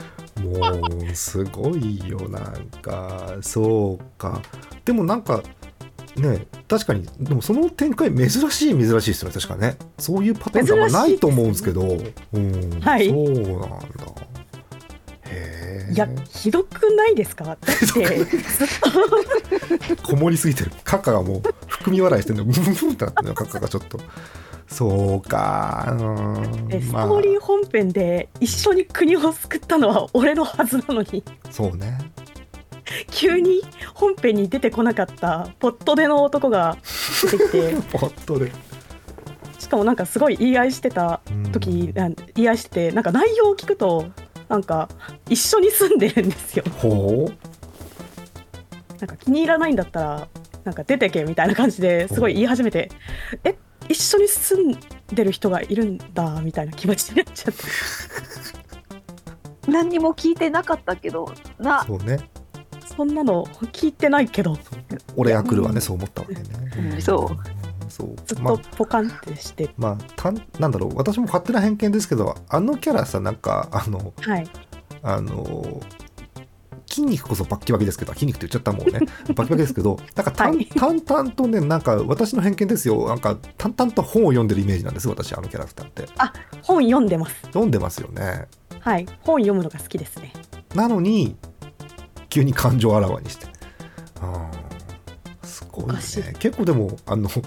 もうすごいよなんか。そうか。でもなんかね確かにでもその展開珍しい珍しいですよね確かね。そういうパターンってあんまないと思うんですけど。うん、はい。そうなんだ。へえ。いやひどくないですか？だって。こもりすぎてる。カカがもう含み笑いしてるの。ブンブンってなってるのカカがちょっと。そうか。うんまあ。ストーリー本編で一緒に国を救ったのは俺のはずなのに。そうね 急に本編に出てこなかったポットでの男が出てきて。ポットで。しかもなんかすごい言い合いしてた時、なん言い合いしててなんか内容を聞くとなんか一緒に住んでるんですよ。ほう。なんか気に入らないんだったらなんか出てけみたいな感じですごい言い始めてえ一緒に住んでる人がいるんだみたいな気持ちになっちゃって。何にも聞いてなかったけどなそうねそんなの聞いてないけど。俺が来るはねそう思ったわけね、うん。そう。そう。ずっまあ。とポカンってして、まあたんなんだろう。私も勝手な偏見ですけどあのキャラさなんかあのはい。あの筋肉こそバッキバキですけど筋肉って言っちゃったもんね。バキバキですけどなんか淡はい。淡々とねなんか私の偏見ですよ。なんか淡々と本を読んでるイメージなんです私あのキャラクターって。本読んでます。読んでますよね。はい。本読むのが好きですね。なのに急に感情をあらわにして。すごいね。結構でもあのちょ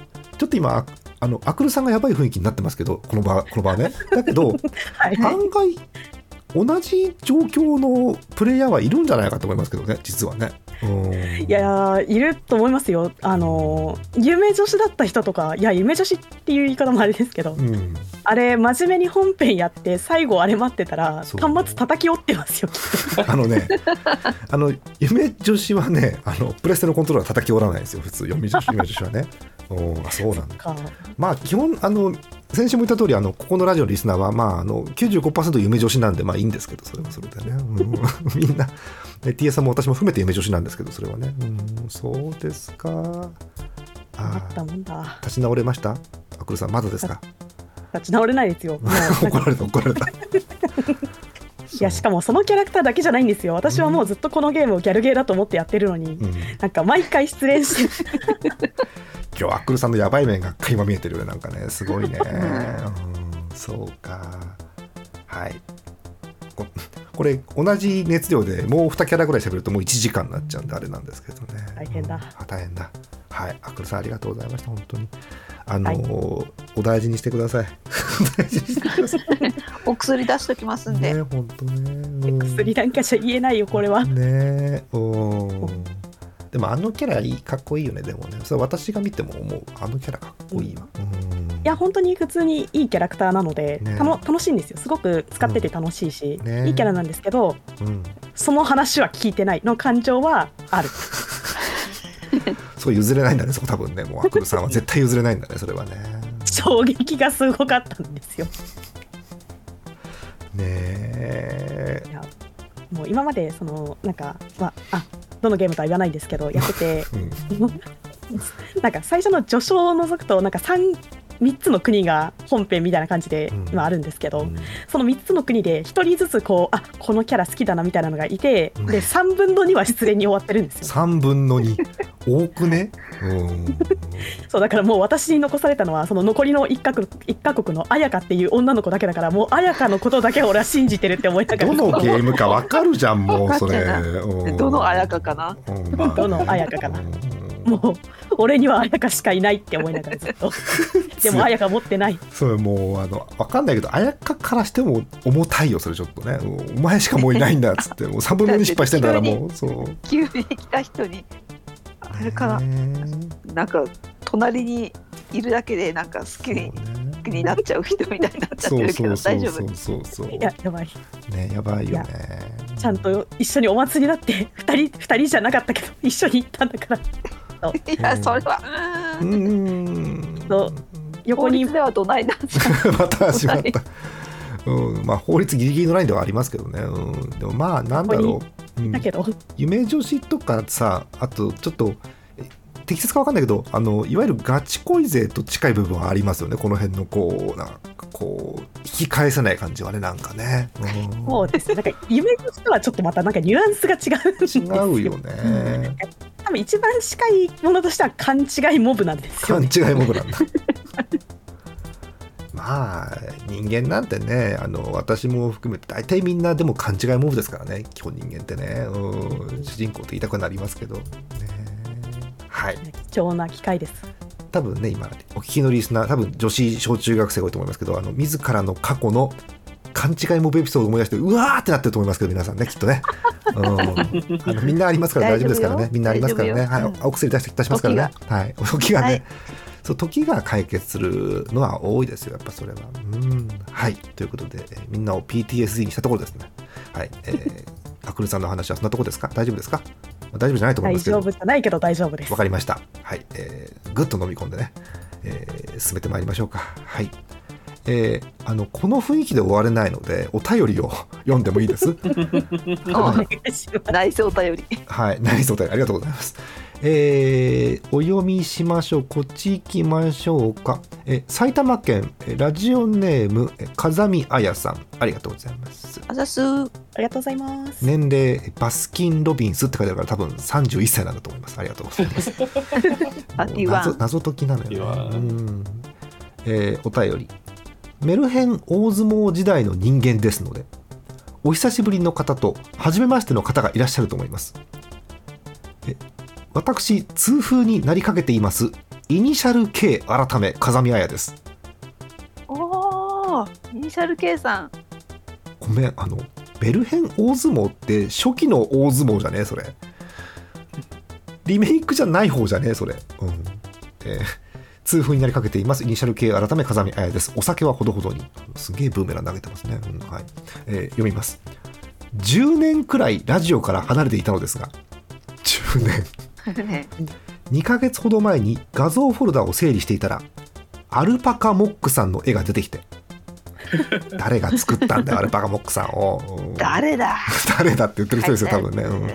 っと今ああのアクルさんがやばい雰囲気になってますけどこの場この場はね。だけど はい。案外同じ状況のプレイヤーはいるんじゃないかと思いますけどね実はね。うん。いやーいると思いますよ。あのー夢女子だった人とかいや夢女子っていう言い方もあれですけど、うん。あれ真面目に本編やって最後あれ待ってたら端末叩き折ってますよ あのねあの夢女子はねあのプレステのコントローラー叩き折らないんですよ普通。夢女子夢女子はね。うんあそうなんだ。か。まあ基本あの先週も言った通りあのここのラジオのリスナーはまああの95%夢女子なんでまあいいんですけどそれはそれでね、うん。みんなね TS さんも私も含めて夢女子なんですけどそれはね。うん。そうですか。ああったもんだ。立ち直れました？アクルさんまだですか？立ち直れないですよ。怒かられた怒られた。いやしかもそのキャラクターだけじゃないんですよ。私はもうずっとこのゲームをギャルゲーだと思ってやってるのに、うん。なんか毎回失恋して 今日アックルさんのやばい面が垣間見えてるよねなんかね。すごい ね、うん、そうか。はい。こ これ同じ熱量でもう2キャラぐらい喋るともう1時間になっちゃうんであれなんですけどね。大変だ。うん。あ大変だ。はい。アックルさんありがとうございました本当に。あの、はい。お大事にしてください。お薬出しときますんで、ね本当ね、うん。薬なんかじゃ言えないよこれは。ねえうんでもあのキャラいいかっこいいよねでもね。それ私が見ても思う。あのキャラかっこいいわ、うん。いや本当に普通にいいキャラクターなので、ね。たの楽しいんですよ。すごく使ってて楽しいし、うん。ね。いいキャラなんですけどうん、その話は聞いてないの感情はある。そう譲れないんだね。そこ多分ね。もうアクルさんは絶対譲れないんだねそれはね。衝撃がすごかったんですよ。ねえ。もう今までそのなんかまああどのゲームとは言わないんですけどやってて。うん。なんか最初の序章を除くとなんか 3, 3つの国が本編みたいな感じでうん。今あるんですけど、うん。その3つの国で1人ずつこうあこのキャラ好きだなみたいなのがいて、うん。で3分の2は失恋に終わってるんですよ。3分の2多くね？うん。そうだからもう私に残されたのはその残りの1か国一カ国の綾香っていう女の子だけだからもう綾香のことだけ俺は信じてるって思いながら。どのゲームかわかるじゃんもうそれ。どの綾香かな？うん。まあ。どの綾香かな。うんもう俺には綾香しかいないって思いながらずっと。でも綾香持ってない。それもうあの分かんないけど綾香からしても重たいよそれちょっとね。お前しかもういないんだっ つって。もう3分の2失敗してんだからもうそう。急に来た人にあれからねなんか隣にいるだけでなんか好きにになっちゃう人みたいになっちゃってるけど大丈夫？そうそうそう。いややばい。ねやばいよね。ちゃんと一緒にお祭りになって2人二人じゃなかったけど一緒に行ったんだからいやそれは。うん。横に。ではどないなんですか？また始まった、うん、まあ法律ギリギリのラインではありますけどね、うん、でもまあなんだろう、うんだけど。夢女子とかさあとちょっとえ適切か分かんないけどあのいわゆるガチ恋勢と近い部分はありますよね。この辺のこうなんかこう引き返せない感じはねなんかね、うん。そうです。ねなんか夢としてはちょっとまたなんかニュアンスが違うんですよ。違うよね多分一番近いものとしては勘違いモブなんですよ勘ね違いもなんだ。まあ人間なんてねあの私も含めて大体みんなでも勘違いモブですからね。基本人間ってね、うん、主人公って言いたくなりますけど。ね。はい。貴重な機会です。多分ね今お聞きのリスナー多分女子小中学生が多いと思いますけどあの自らの過去の勘違いモブエピソードを思い出してうわーってなってると思いますけど皆さんねきっとね、うん、あのみんなありますから大丈夫ですからね。みんなありますからね。はいお薬出して出しますからね。はい。お時がね、はい。そう時が解決するのは多いですよ。やっぱそれは。うん。はい。ということで、えーみんなを PTSD にしたところですね。はい。えー、アクルさんの話はそんなところですか？大丈夫ですか？まあ大丈夫じゃないと思い大ますけど。丈夫じゃないけど大丈夫です。わかりました。はい。えー、ぐっと飲み込んでね、えー進めてまいりましょうか。はい。えーあの、この雰囲気で終われないので、お便りを 読んでもいいです？お願いしますナイスお便りはい。ナイスお便りありがとうございます。えーお読みしましょう。こっち行きましょうか。えー埼玉県、えーラジオネーム、えー風見彩さん。ありがとうございます。あざすありがとうございます、年齢、バスキン・ロビンスって書いてあるから多分31歳なんだと思います。ありがとうございます。謎謎解きなのよねうんえーお便りメルヘン大相撲時代の人間ですのでお久しぶりの方と初めましての方がいらっしゃると思います。え私痛風になりかけていますイニシャル K 改め風見彩です。おーイニシャル K さん。ごめんあのメルヘン大相撲って初期の大相撲じゃねそれ。リメイクじゃない方じゃねそれ。うん。えー痛風になりかけています。イニシャル系改め風見彩です。お酒はほどほどに。すげえブーメラン投げてますね、うんはい。えー読みます。10年くらいラジオから離れていたのですが10年。ね2ヶ月ほど前に画像フォルダを整理していたらアルパカモックさんの絵が出てきて誰が作ったんだよ アルパカモックさんを。うん。誰だ。誰だって言ってる人ですよ多分ね、うん、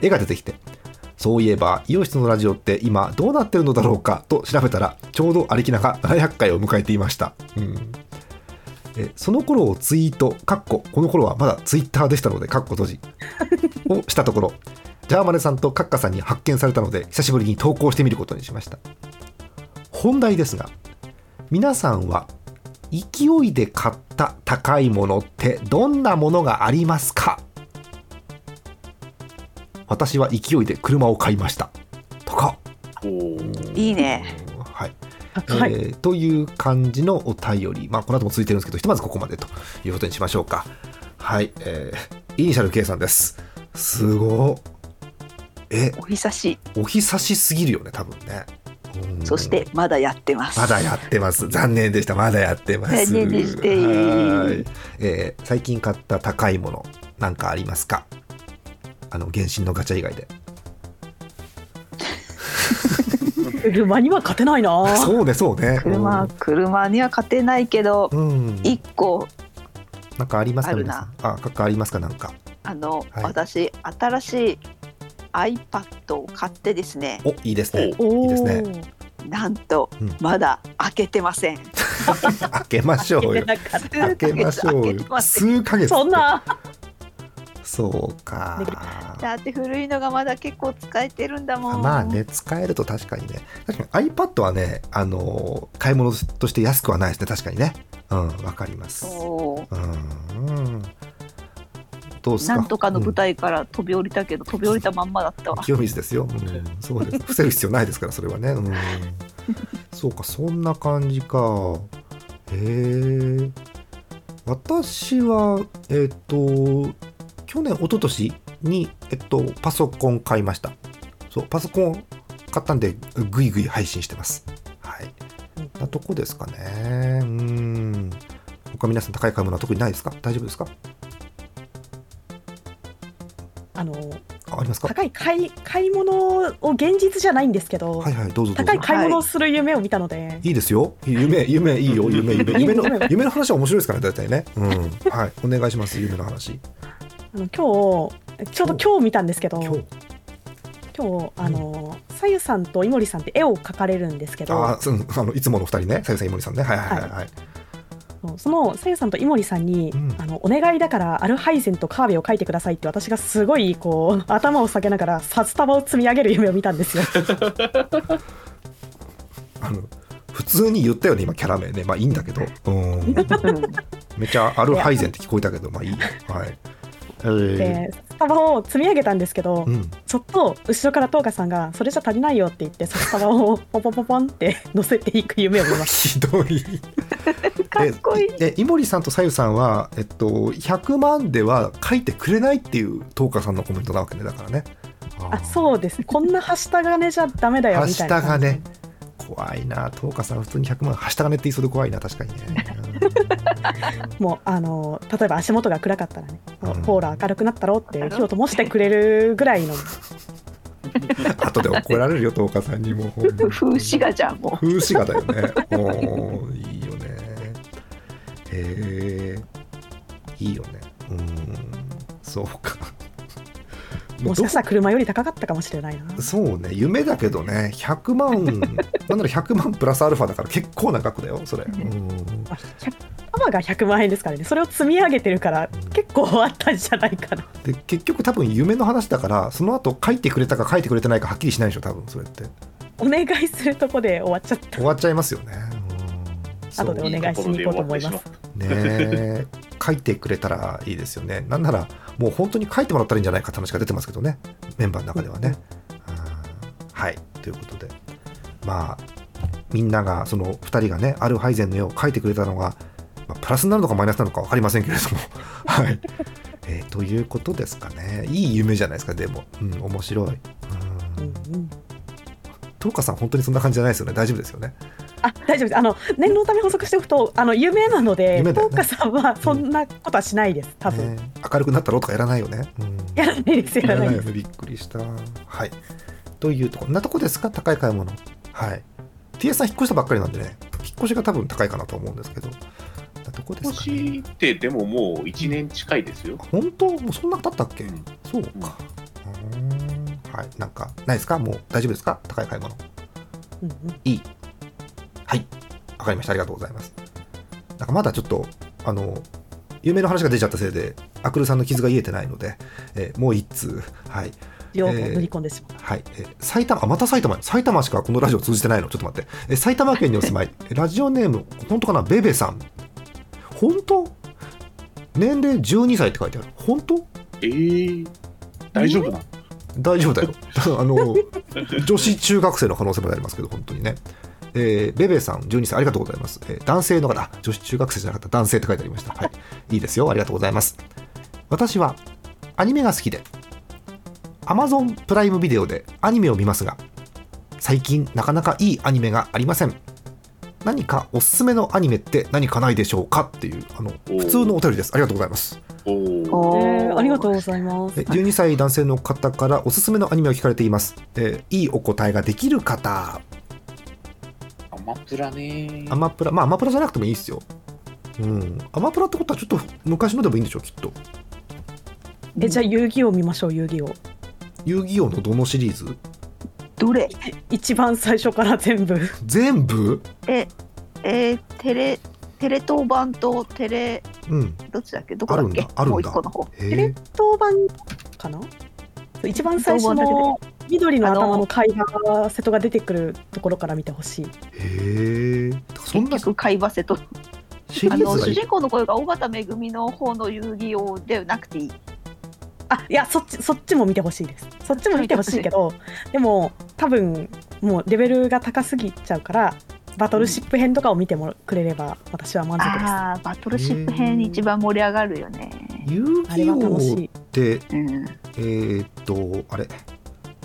絵が出てきてそういえばイオシスのラジオって今どうなってるのだろうかと調べたらちょうどアリキナが700回を迎えていました、うん、えその頃をツイートかっここの頃はまだツイッターでしたのでかっこ閉じ。をしたところジャーマネさんとカッカさんに発見されたので久しぶりに投稿してみることにしました。本題ですが皆さんは勢いで買った高いものってどんなものがありますか？私は勢いで車を買いました。とか、いいね。はい。はい、えーという感じのお便り、まあ、この後も続いてるんですけどひとまずここまでということにしましょうか。はい、えーイニシャル K さんです。すごえお久しお久しすぎるよね多分ね。うん。そしてまだやってます。まだやってます。残念でした。まだやってます。残念でしたはい。えー最近買った高いもの、なんかありますか？あの、原神のガチャ以外で。車には勝てないなそうね、そうね。車車には勝てないけどうん。うん。一個なんかありますか？あるなあ、かありますか？なんか。あの、はい私新しい iPad を買ってですねお、いいですね。おいいですねーなんとうんまだ開けてません、開けましょうよ。開けましょうよ数ヶ月。そん。なそうか。だって古いのがまだ結構使えてるんだもんまあね、使えると確かにね。確かに iPad はね、あのー買い物として安くはないですね。確かにね。うん、わかります。そううん。どうですか？なんとかの舞台から飛び降りたけど、飛び降りたまんまだったわ。清水ですよ、うん、そうです防ぐ必要ないですからそれはね、うん、そうかそんな感じかへえ私はえっ、と去年一昨年にえっとパソコン買いましたそうパソコン買ったんでぐいぐい配信してますはいなとこですかねうん他皆さん高い買い物は特にないですか？大丈夫ですか？あのあありますか？高い買い買い物を現実じゃないんですけど、はいはいどうぞ高い買い物をする夢を見たので、いいですよ。夢、夢、いいよ。夢、夢、夢の、夢の話は面白いですからね、大体ね。うん。はい。お願いします。夢の話。あの今日ちょうど今日見たんですけど今日。あのさゆさんと井森さんって絵を描かれるんですけどああの、いつもの二人ね。さゆさん、井森さんね。はいはいはいはい。そのさゆさんと井森さんに、うんあのお願いだからアルハイゼンとカーベを描いてくださいって私がすごいこう 頭を下げながら札束を積み上げる夢を見たんですよ。あの。普通に言ったよね、今キャラ名ね。まあいいんだけど。うん。めっちゃアルハイゼンって聞こえたけど、まあいいや。はい。えー、で札束を積み上げたんですけど、うん。ちょっと後ろから東花さんが「それじゃ足りないよ」って言って札束をポンポンポンポンって乗せていく夢を見まし ひどい。かっこいい。え、井森さんとさゆさんは、えっと、100万では書いてくれないっていう、東花さんのコメントなわけね、だからね。たあそうですこんなはした金じゃダメだよはしみたいなた金怖いな。東花さん普通に100万はした金って言いそうで怖いな。確かにね。もうあの例えば足元が暗かったらね、うん。ほら明るくなったろって火を灯してくれるぐらいの。後で怒られるよ東花さんにも。う風刺画じゃん、も風刺画だよね。おーいいよね。へえいいよね。うん。そうかもしかしたら車より高かったかもしれないな。そうね夢だけどね100万 なんなら100万プラスアルファだから結構な額だよそれ、うん。まあ100玉が100万円ですからね。それを積み上げてるから結構あったんじゃないかな。で結局多分夢の話だからその後書いてくれたか書いてくれてないかはっきりしないでしょ多分それって。お願いするとこで終わっちゃった。終わっちゃいますよね。うん。後でお願いしに行こうと思います。ねえ書いてくれたらいいですよね。なんならもう本当に書いてもらったらいいんじゃないかって話が出てますけどね。メンバーの中ではね。うんはい。ということで。まあみんながその2人がねアルハイゼンの絵を描いてくれたのが、まあプラスになるのかマイナスなのか分かりませんけれども。はい、えーということですかね。いい夢じゃないですかでも、うん、面白い。うん。うんうん。東花さん本当にそんな感じじゃないですよね。大丈夫ですよね。あ大丈夫ですあの念のため補足しておくとあの夢なので夢だよね東花さんはそんなことはしないです多分、ね明るくなったろうとかやらないよね。うんやらないですやらないですびっくりした。はい。というとこ、こんなとこですか？高い買い物。はい。TS さん引っ越したばっかりなんでね、引っ越しが多分高いかなと思うんですけど、こんなとこですかね？年ってでももう1年近いですよ。本当？もうそんな経ったっけ、うんそうか。うーんはい。なんか、ないですか？もう大丈夫ですか？高い買い物。うんうんいい。はい。わかりました。ありがとうございます。なんかまだちょっと、あの、有名な話が出ちゃったせいで、アクルさんの傷が癒えてないので、えーもう一通、はい。両方塗り込んでしまう、はい、えー埼玉あまた埼玉。埼玉しかこのラジオ通じてないの？ちょっと待って、えー埼玉県にお住まい。ラジオネーム本当かな？ベベさん。本当？年齢12歳って書いてある。本当？えー、大丈夫なの？大丈夫だよ。あの女子中学生の可能性もありますけど本当にねえーベベさん12歳ありがとうございます、えー男性の方。あ女子中学生じゃなかった。男性って書いてありました。はい。いいですよ。ありがとうございます。私はアニメが好きで Amazon プライムビデオでアニメを見ますが最近なかなかいいアニメがありません。何かおすすめのアニメって何かないでしょうかっていうあの普通のお便りです。ありがとうございます。おー。おえーありがとうう。ございます。え12歳男性の方からおすすめのアニメを聞かれています、えーいいお答えができる方。アマプラね。アマプラまあアマプラじゃなくてもいいですよ。うん。アマプラってことはちょっと昔のでもいいんでしょうきっと。えじゃあ遊戯王見ましょう遊戯王。遊戯王のどのシリーズ？どれ？一番最初から全部。全部？え、えーテレ、テレ東版とテレ、うん。どっちだっけ？どこだっけ？あるんだあるんだ。もう一個の方。へテレえ東版かな？一番最初の緑の頭の貝が瀬戸が出てくるところから見てほしいへえそんな結局、貝バセと。シリあの、主人公の声が尾形めぐみの方の遊戯王でなくていい。あいやそっちそっちも見てほしいですそっちも見てほしいけどでも多分もうレベルが高すぎちゃうからバトルシップ編とかを見てもくれれば私は満足です、ああバトルシップ編一番盛り上がるよね。遊あれは楽し戯王っいてうん。えーっとあれ？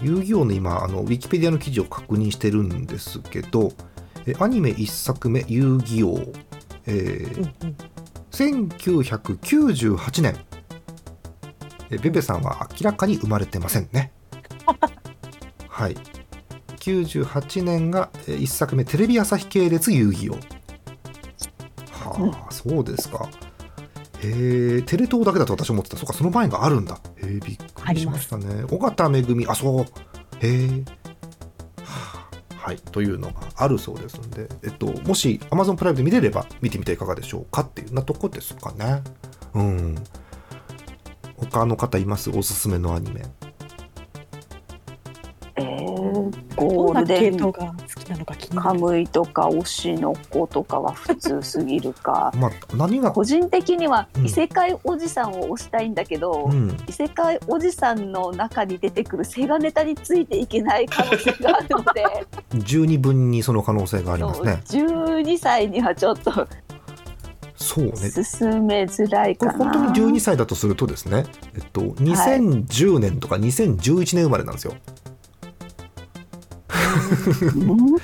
遊戯王の今あのウィキペディアの記事を確認してるんですけどえアニメ1作目「遊戯王」えーうんうん。1998年。えベベさんは明らかに生まれてませんね。はい。98年が1作目テレビ朝日系列遊戯王。はあ、そうですか。へえテレ東だけだと私思ってた。そうかその前があるんだ。へえびっくりしましたね。尾形めぐみ。あそう。へえはあ。はいというのがあるそうですので、えっと、もし Amazon プライムで見れれば見てみていかがでしょうかっていうなとこですかね。うん。他の方います？おすすめのアニメ。えー、どんなゴールデン系統が好きなのかカるムイとか推しの子とかは普通すぎるか。まあ何が？個人的にはうん。異世界おじさんを推したいんだけど、うん。異世界おじさんの中に出てくるセガネタについていけない可能性があるので。十二分にその可能性がありますね。そう12歳にはちょっとそうね。進めづらいかな。本当に12歳だとするとですね、えっと、2010年とか2011年生まれなんですよ、うん？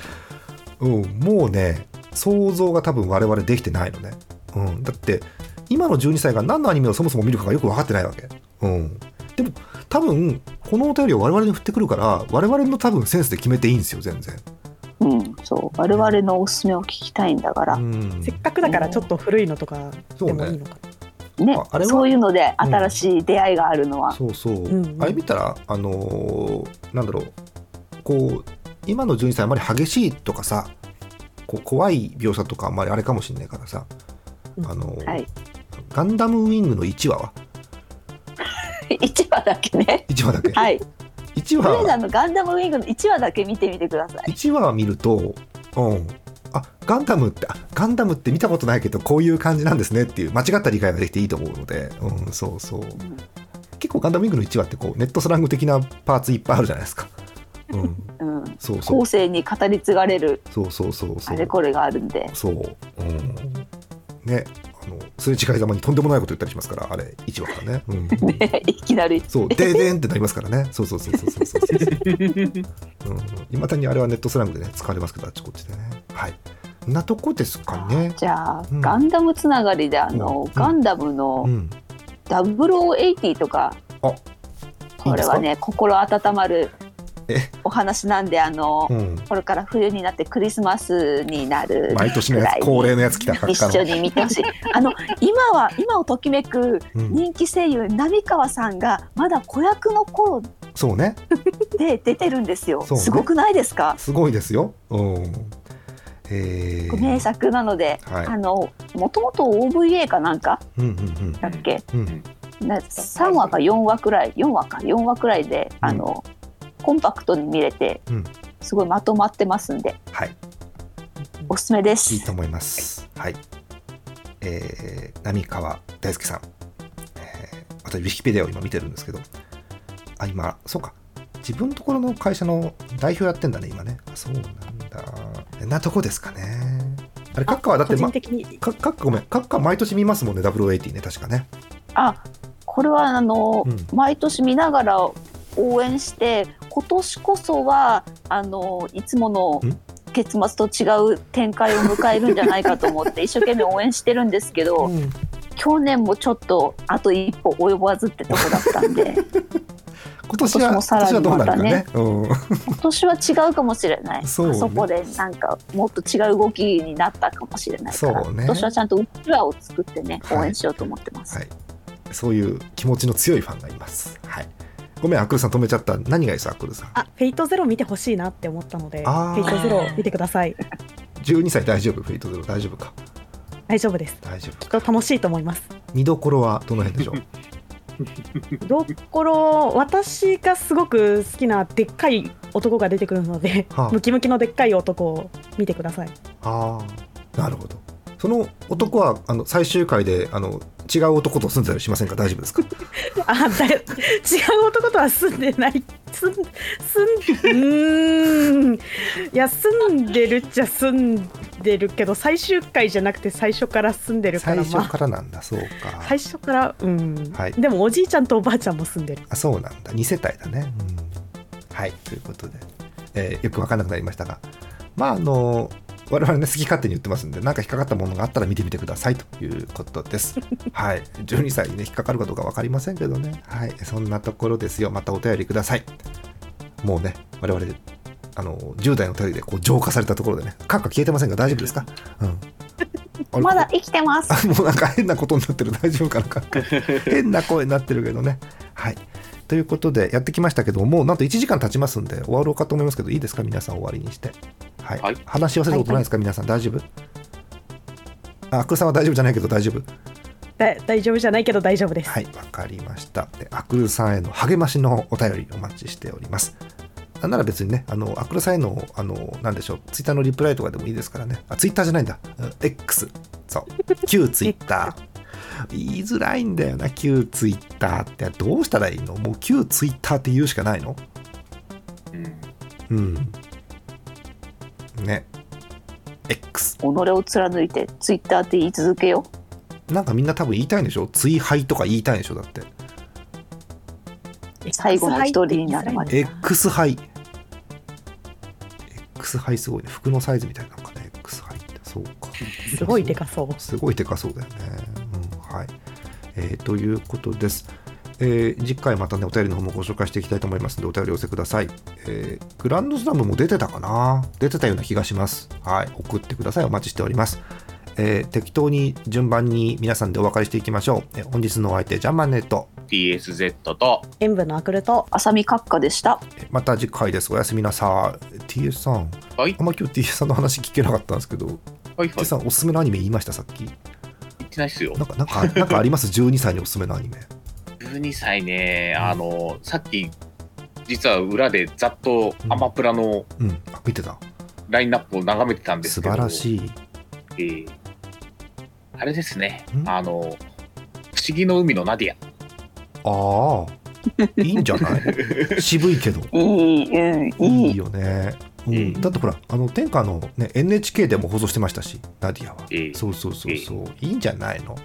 うん、もうね想像が多分我々できてないのね、うん、だって今の12歳が何のアニメをそもそも見るかがよく分かってないわけ、うん、でも多分このお便りを我々に振ってくるから我々の多分センスで決めていいんですよ全然、うん、そう。我々のおすすめを聞きたいんだから、うん。せっかくだからちょっと古いのとかそうねでもいいのかね。ああれは？そういうので新しい出会いがあるのは、そうそう、うんうん。あれ見たらあのーなんだろう。こう今の12歳あまり激しいとかさこう怖い描写とかあんまりあれかもしれないからさ、うん。あのーはい。ガンダムウィングの1話は？1話だけね。1話だけ、はい。1プレザー話のガンダムウィングの1話だけ見てみてください。1話見るとうん。あガンダムってあガンダムって見たことないけどこういう感じなんですねっていう間違った理解ができていいと思うので、うん、そうそう。結構ガンダムウィングの1話ってこうネットスラング的なパーツいっぱいあるじゃないですか、うん、うん、うん、そうそう。後世に語り継がれるそうそうそうそう。あれこれがあるんで。そう、うん、ね。あのすれ違いざまにとんでもないこと言ったりしますからあれ1話からね、うん、ねいきなり。そう。でーでーんってなりますからね。そうそうそうそうそうそういま、未だにあれはネットスラングでね使われますけどあっちこっちでね。はい。んなとこですかね。じゃあ、うん。ガンダムつながりであの、うん。ガンダムのうん。0080とか、あこれはね心温まるえお話なんであの、うん。これから冬になってクリスマスになる毎年のやつ恒例のやつ来た一緒に見てほしい。あの今は今をときめくうん。人気声優浪川さんがまだ子役の頃そうね。で出てるんですよ、ね。すごくないですか？すごいですよ。うん。えー、名作なので、はい。あのもともと OVA かなんかうんうんだっけ、うん。うんな3話か4話くらい4話か4話くらいで、あのコンパクトに見れて、うんすごいまとまってますんではいおすすめです。いいと思います。はい。えー、浪川大輔さん。えー、私、ウィキペディアを今見てるんですけど、あ、今、そうか。自分のところの会社の代表やってんだね、今ね。あそうなんだ。なとこですかね。あれ、カッカはだって、個ま人、的にカッカごめん、カッカ毎年見ますもんね、0080ね、確かね。あこれはあの、うん毎年見ながら応援して今年こそはあのいつものん？結末と違う展開を迎えるんじゃないかと思って 一生懸命応援してるんですけど、うん去年もちょっとあと一歩及ばずってとこだったんで 今年は、今年もさらに今年はどうなるかね。まうん。今年は違うかもしれないそうねあそこでなんかもっと違う動きになったかもしれないから、ね今年はちゃんとうちわを作ってねはい応援しようと思ってます。はい。そういう気持ちの強いファンがいます。はい。ごめん、アクルさん止めちゃった。何がいいです、アクルさん？あフェイトゼロ見てほしいなって思ったのでフェイトゼロ見てください。12歳大丈夫？フェイトゼロ大丈夫か？大丈夫です。大丈夫きっと楽しいと思います。見どころはどの辺でしょう？どころ私がすごく好きなでっかい男が出てくるので、はあ。ムキムキのでっかい男を見てください。ああなるほど。その男はあの最終回であの違う男と住んでたりしませんか？大丈夫ですか？あだ違う男とは住んでない。住ん住んうーん。いや住んでるっちゃ住んでるけど最終回じゃなくて最初から住んでるからまあ。最初からなんだそうか。最初からうん、はい。でもおじいちゃんとおばあちゃんも住んでる。あそうなんだ。2世帯だね、うん、はい。ということで、えーよく分かんなくなりましたが。まああの我々ね好き勝手に言ってますんで何か引っかかったものがあったら見てみてください。ということです。はい。12歳にね引っかかるかどうか分かりませんけどね。はい。そんなところですよ。またお便りください。もうね我々あの10代のお便りでこう浄化されたところでね。カッカ消えてませんが大丈夫ですか？うん。まだ生きてます。あ もうなんか変なことになってる。大丈夫かな？か 変な声になってるけどね。はいということでやってきましたけどもうなんと1時間経ちますんで終わろうかと思いますけどいいですか？皆さん終わりにして。はい、はい。話し忘れたことないですか、皆さん大丈夫？あアクルさんは大丈夫じゃないけど大丈夫？だ大丈夫じゃないけど大丈夫です、はいわかりました。でアクルさんへの励ましのお便りお待ちしております。なんなら別にね、あの、アクルさんへの、あの、なんでしょう、ツイッターのリプライとかでもいいですからね。あ、ツイッターじゃないんだ。うん X。そう。旧ツイッター。言いづらいんだよな、旧ツイッターって。どうしたらいいの？もう旧ツイッターって言うしかないの？うんうん。ね。X。己を貫いてツイッターって言い続けよなんかみんな多分言いたいんでしょ？ツイハイとか言いたいんでしょ？だって。最後の一人になるまで X ハイ。X ハイすごいね。服のサイズみたいなのかね。X ハイって。そうか。すごいでかそうすごいでかそうだよね。えーということです。えー次回またね、お便りの方もご紹介していきたいと思いますので、お便りお寄せください。えーグランドスラムも出てたかな？出てたような気がします。はい。送ってください。お待ちしております。えー適当に順番に皆さんでお別れしていきましょう。えー本日のお相手、ジャンマンネット。TSZ と塩分のアクルと浅見閣下でしたえーまた次回です。おやすみなさい。TS さん。はいあんま今日 TS さんの話聞けなかったんですけど、はいはい TS さんおすすめのアニメ言いました、さっき。ないっすよなんか、なんか、なんかあります ?12 歳におすすめのアニメ。12歳ねあのさっき実は裏でざっとアマプラのうん。あ、見てた。ラインナップを眺めてたんです素けど晴らしい。えーあれですねん？あの不思議の海のナディああ、いいんじゃない？渋いけど。いいうんいいいいよね。うんだってほら、あの天下の、ね、NHK でも放送してましたし、ナディアは。ええそうそうそうそう、いいんじゃないの？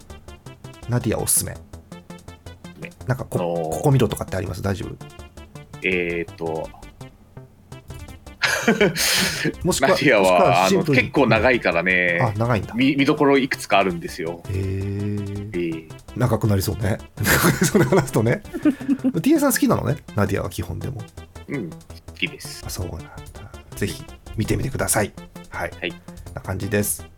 ナディアおすすめ。ねなんかこ、あのーここ見ろとかってあります？大丈夫？えっ、と もしくは、ナディアは結構長い。いからあ、ね長いんだ。見見どころいくつかあるんですよ、へええー長くなりそうね。それ話すとね。T.A. さん好きなのね、ナディアは基本でも。うん好きですあそうなんだ。ぜひ見てみてください。はい。はいこんな感じです。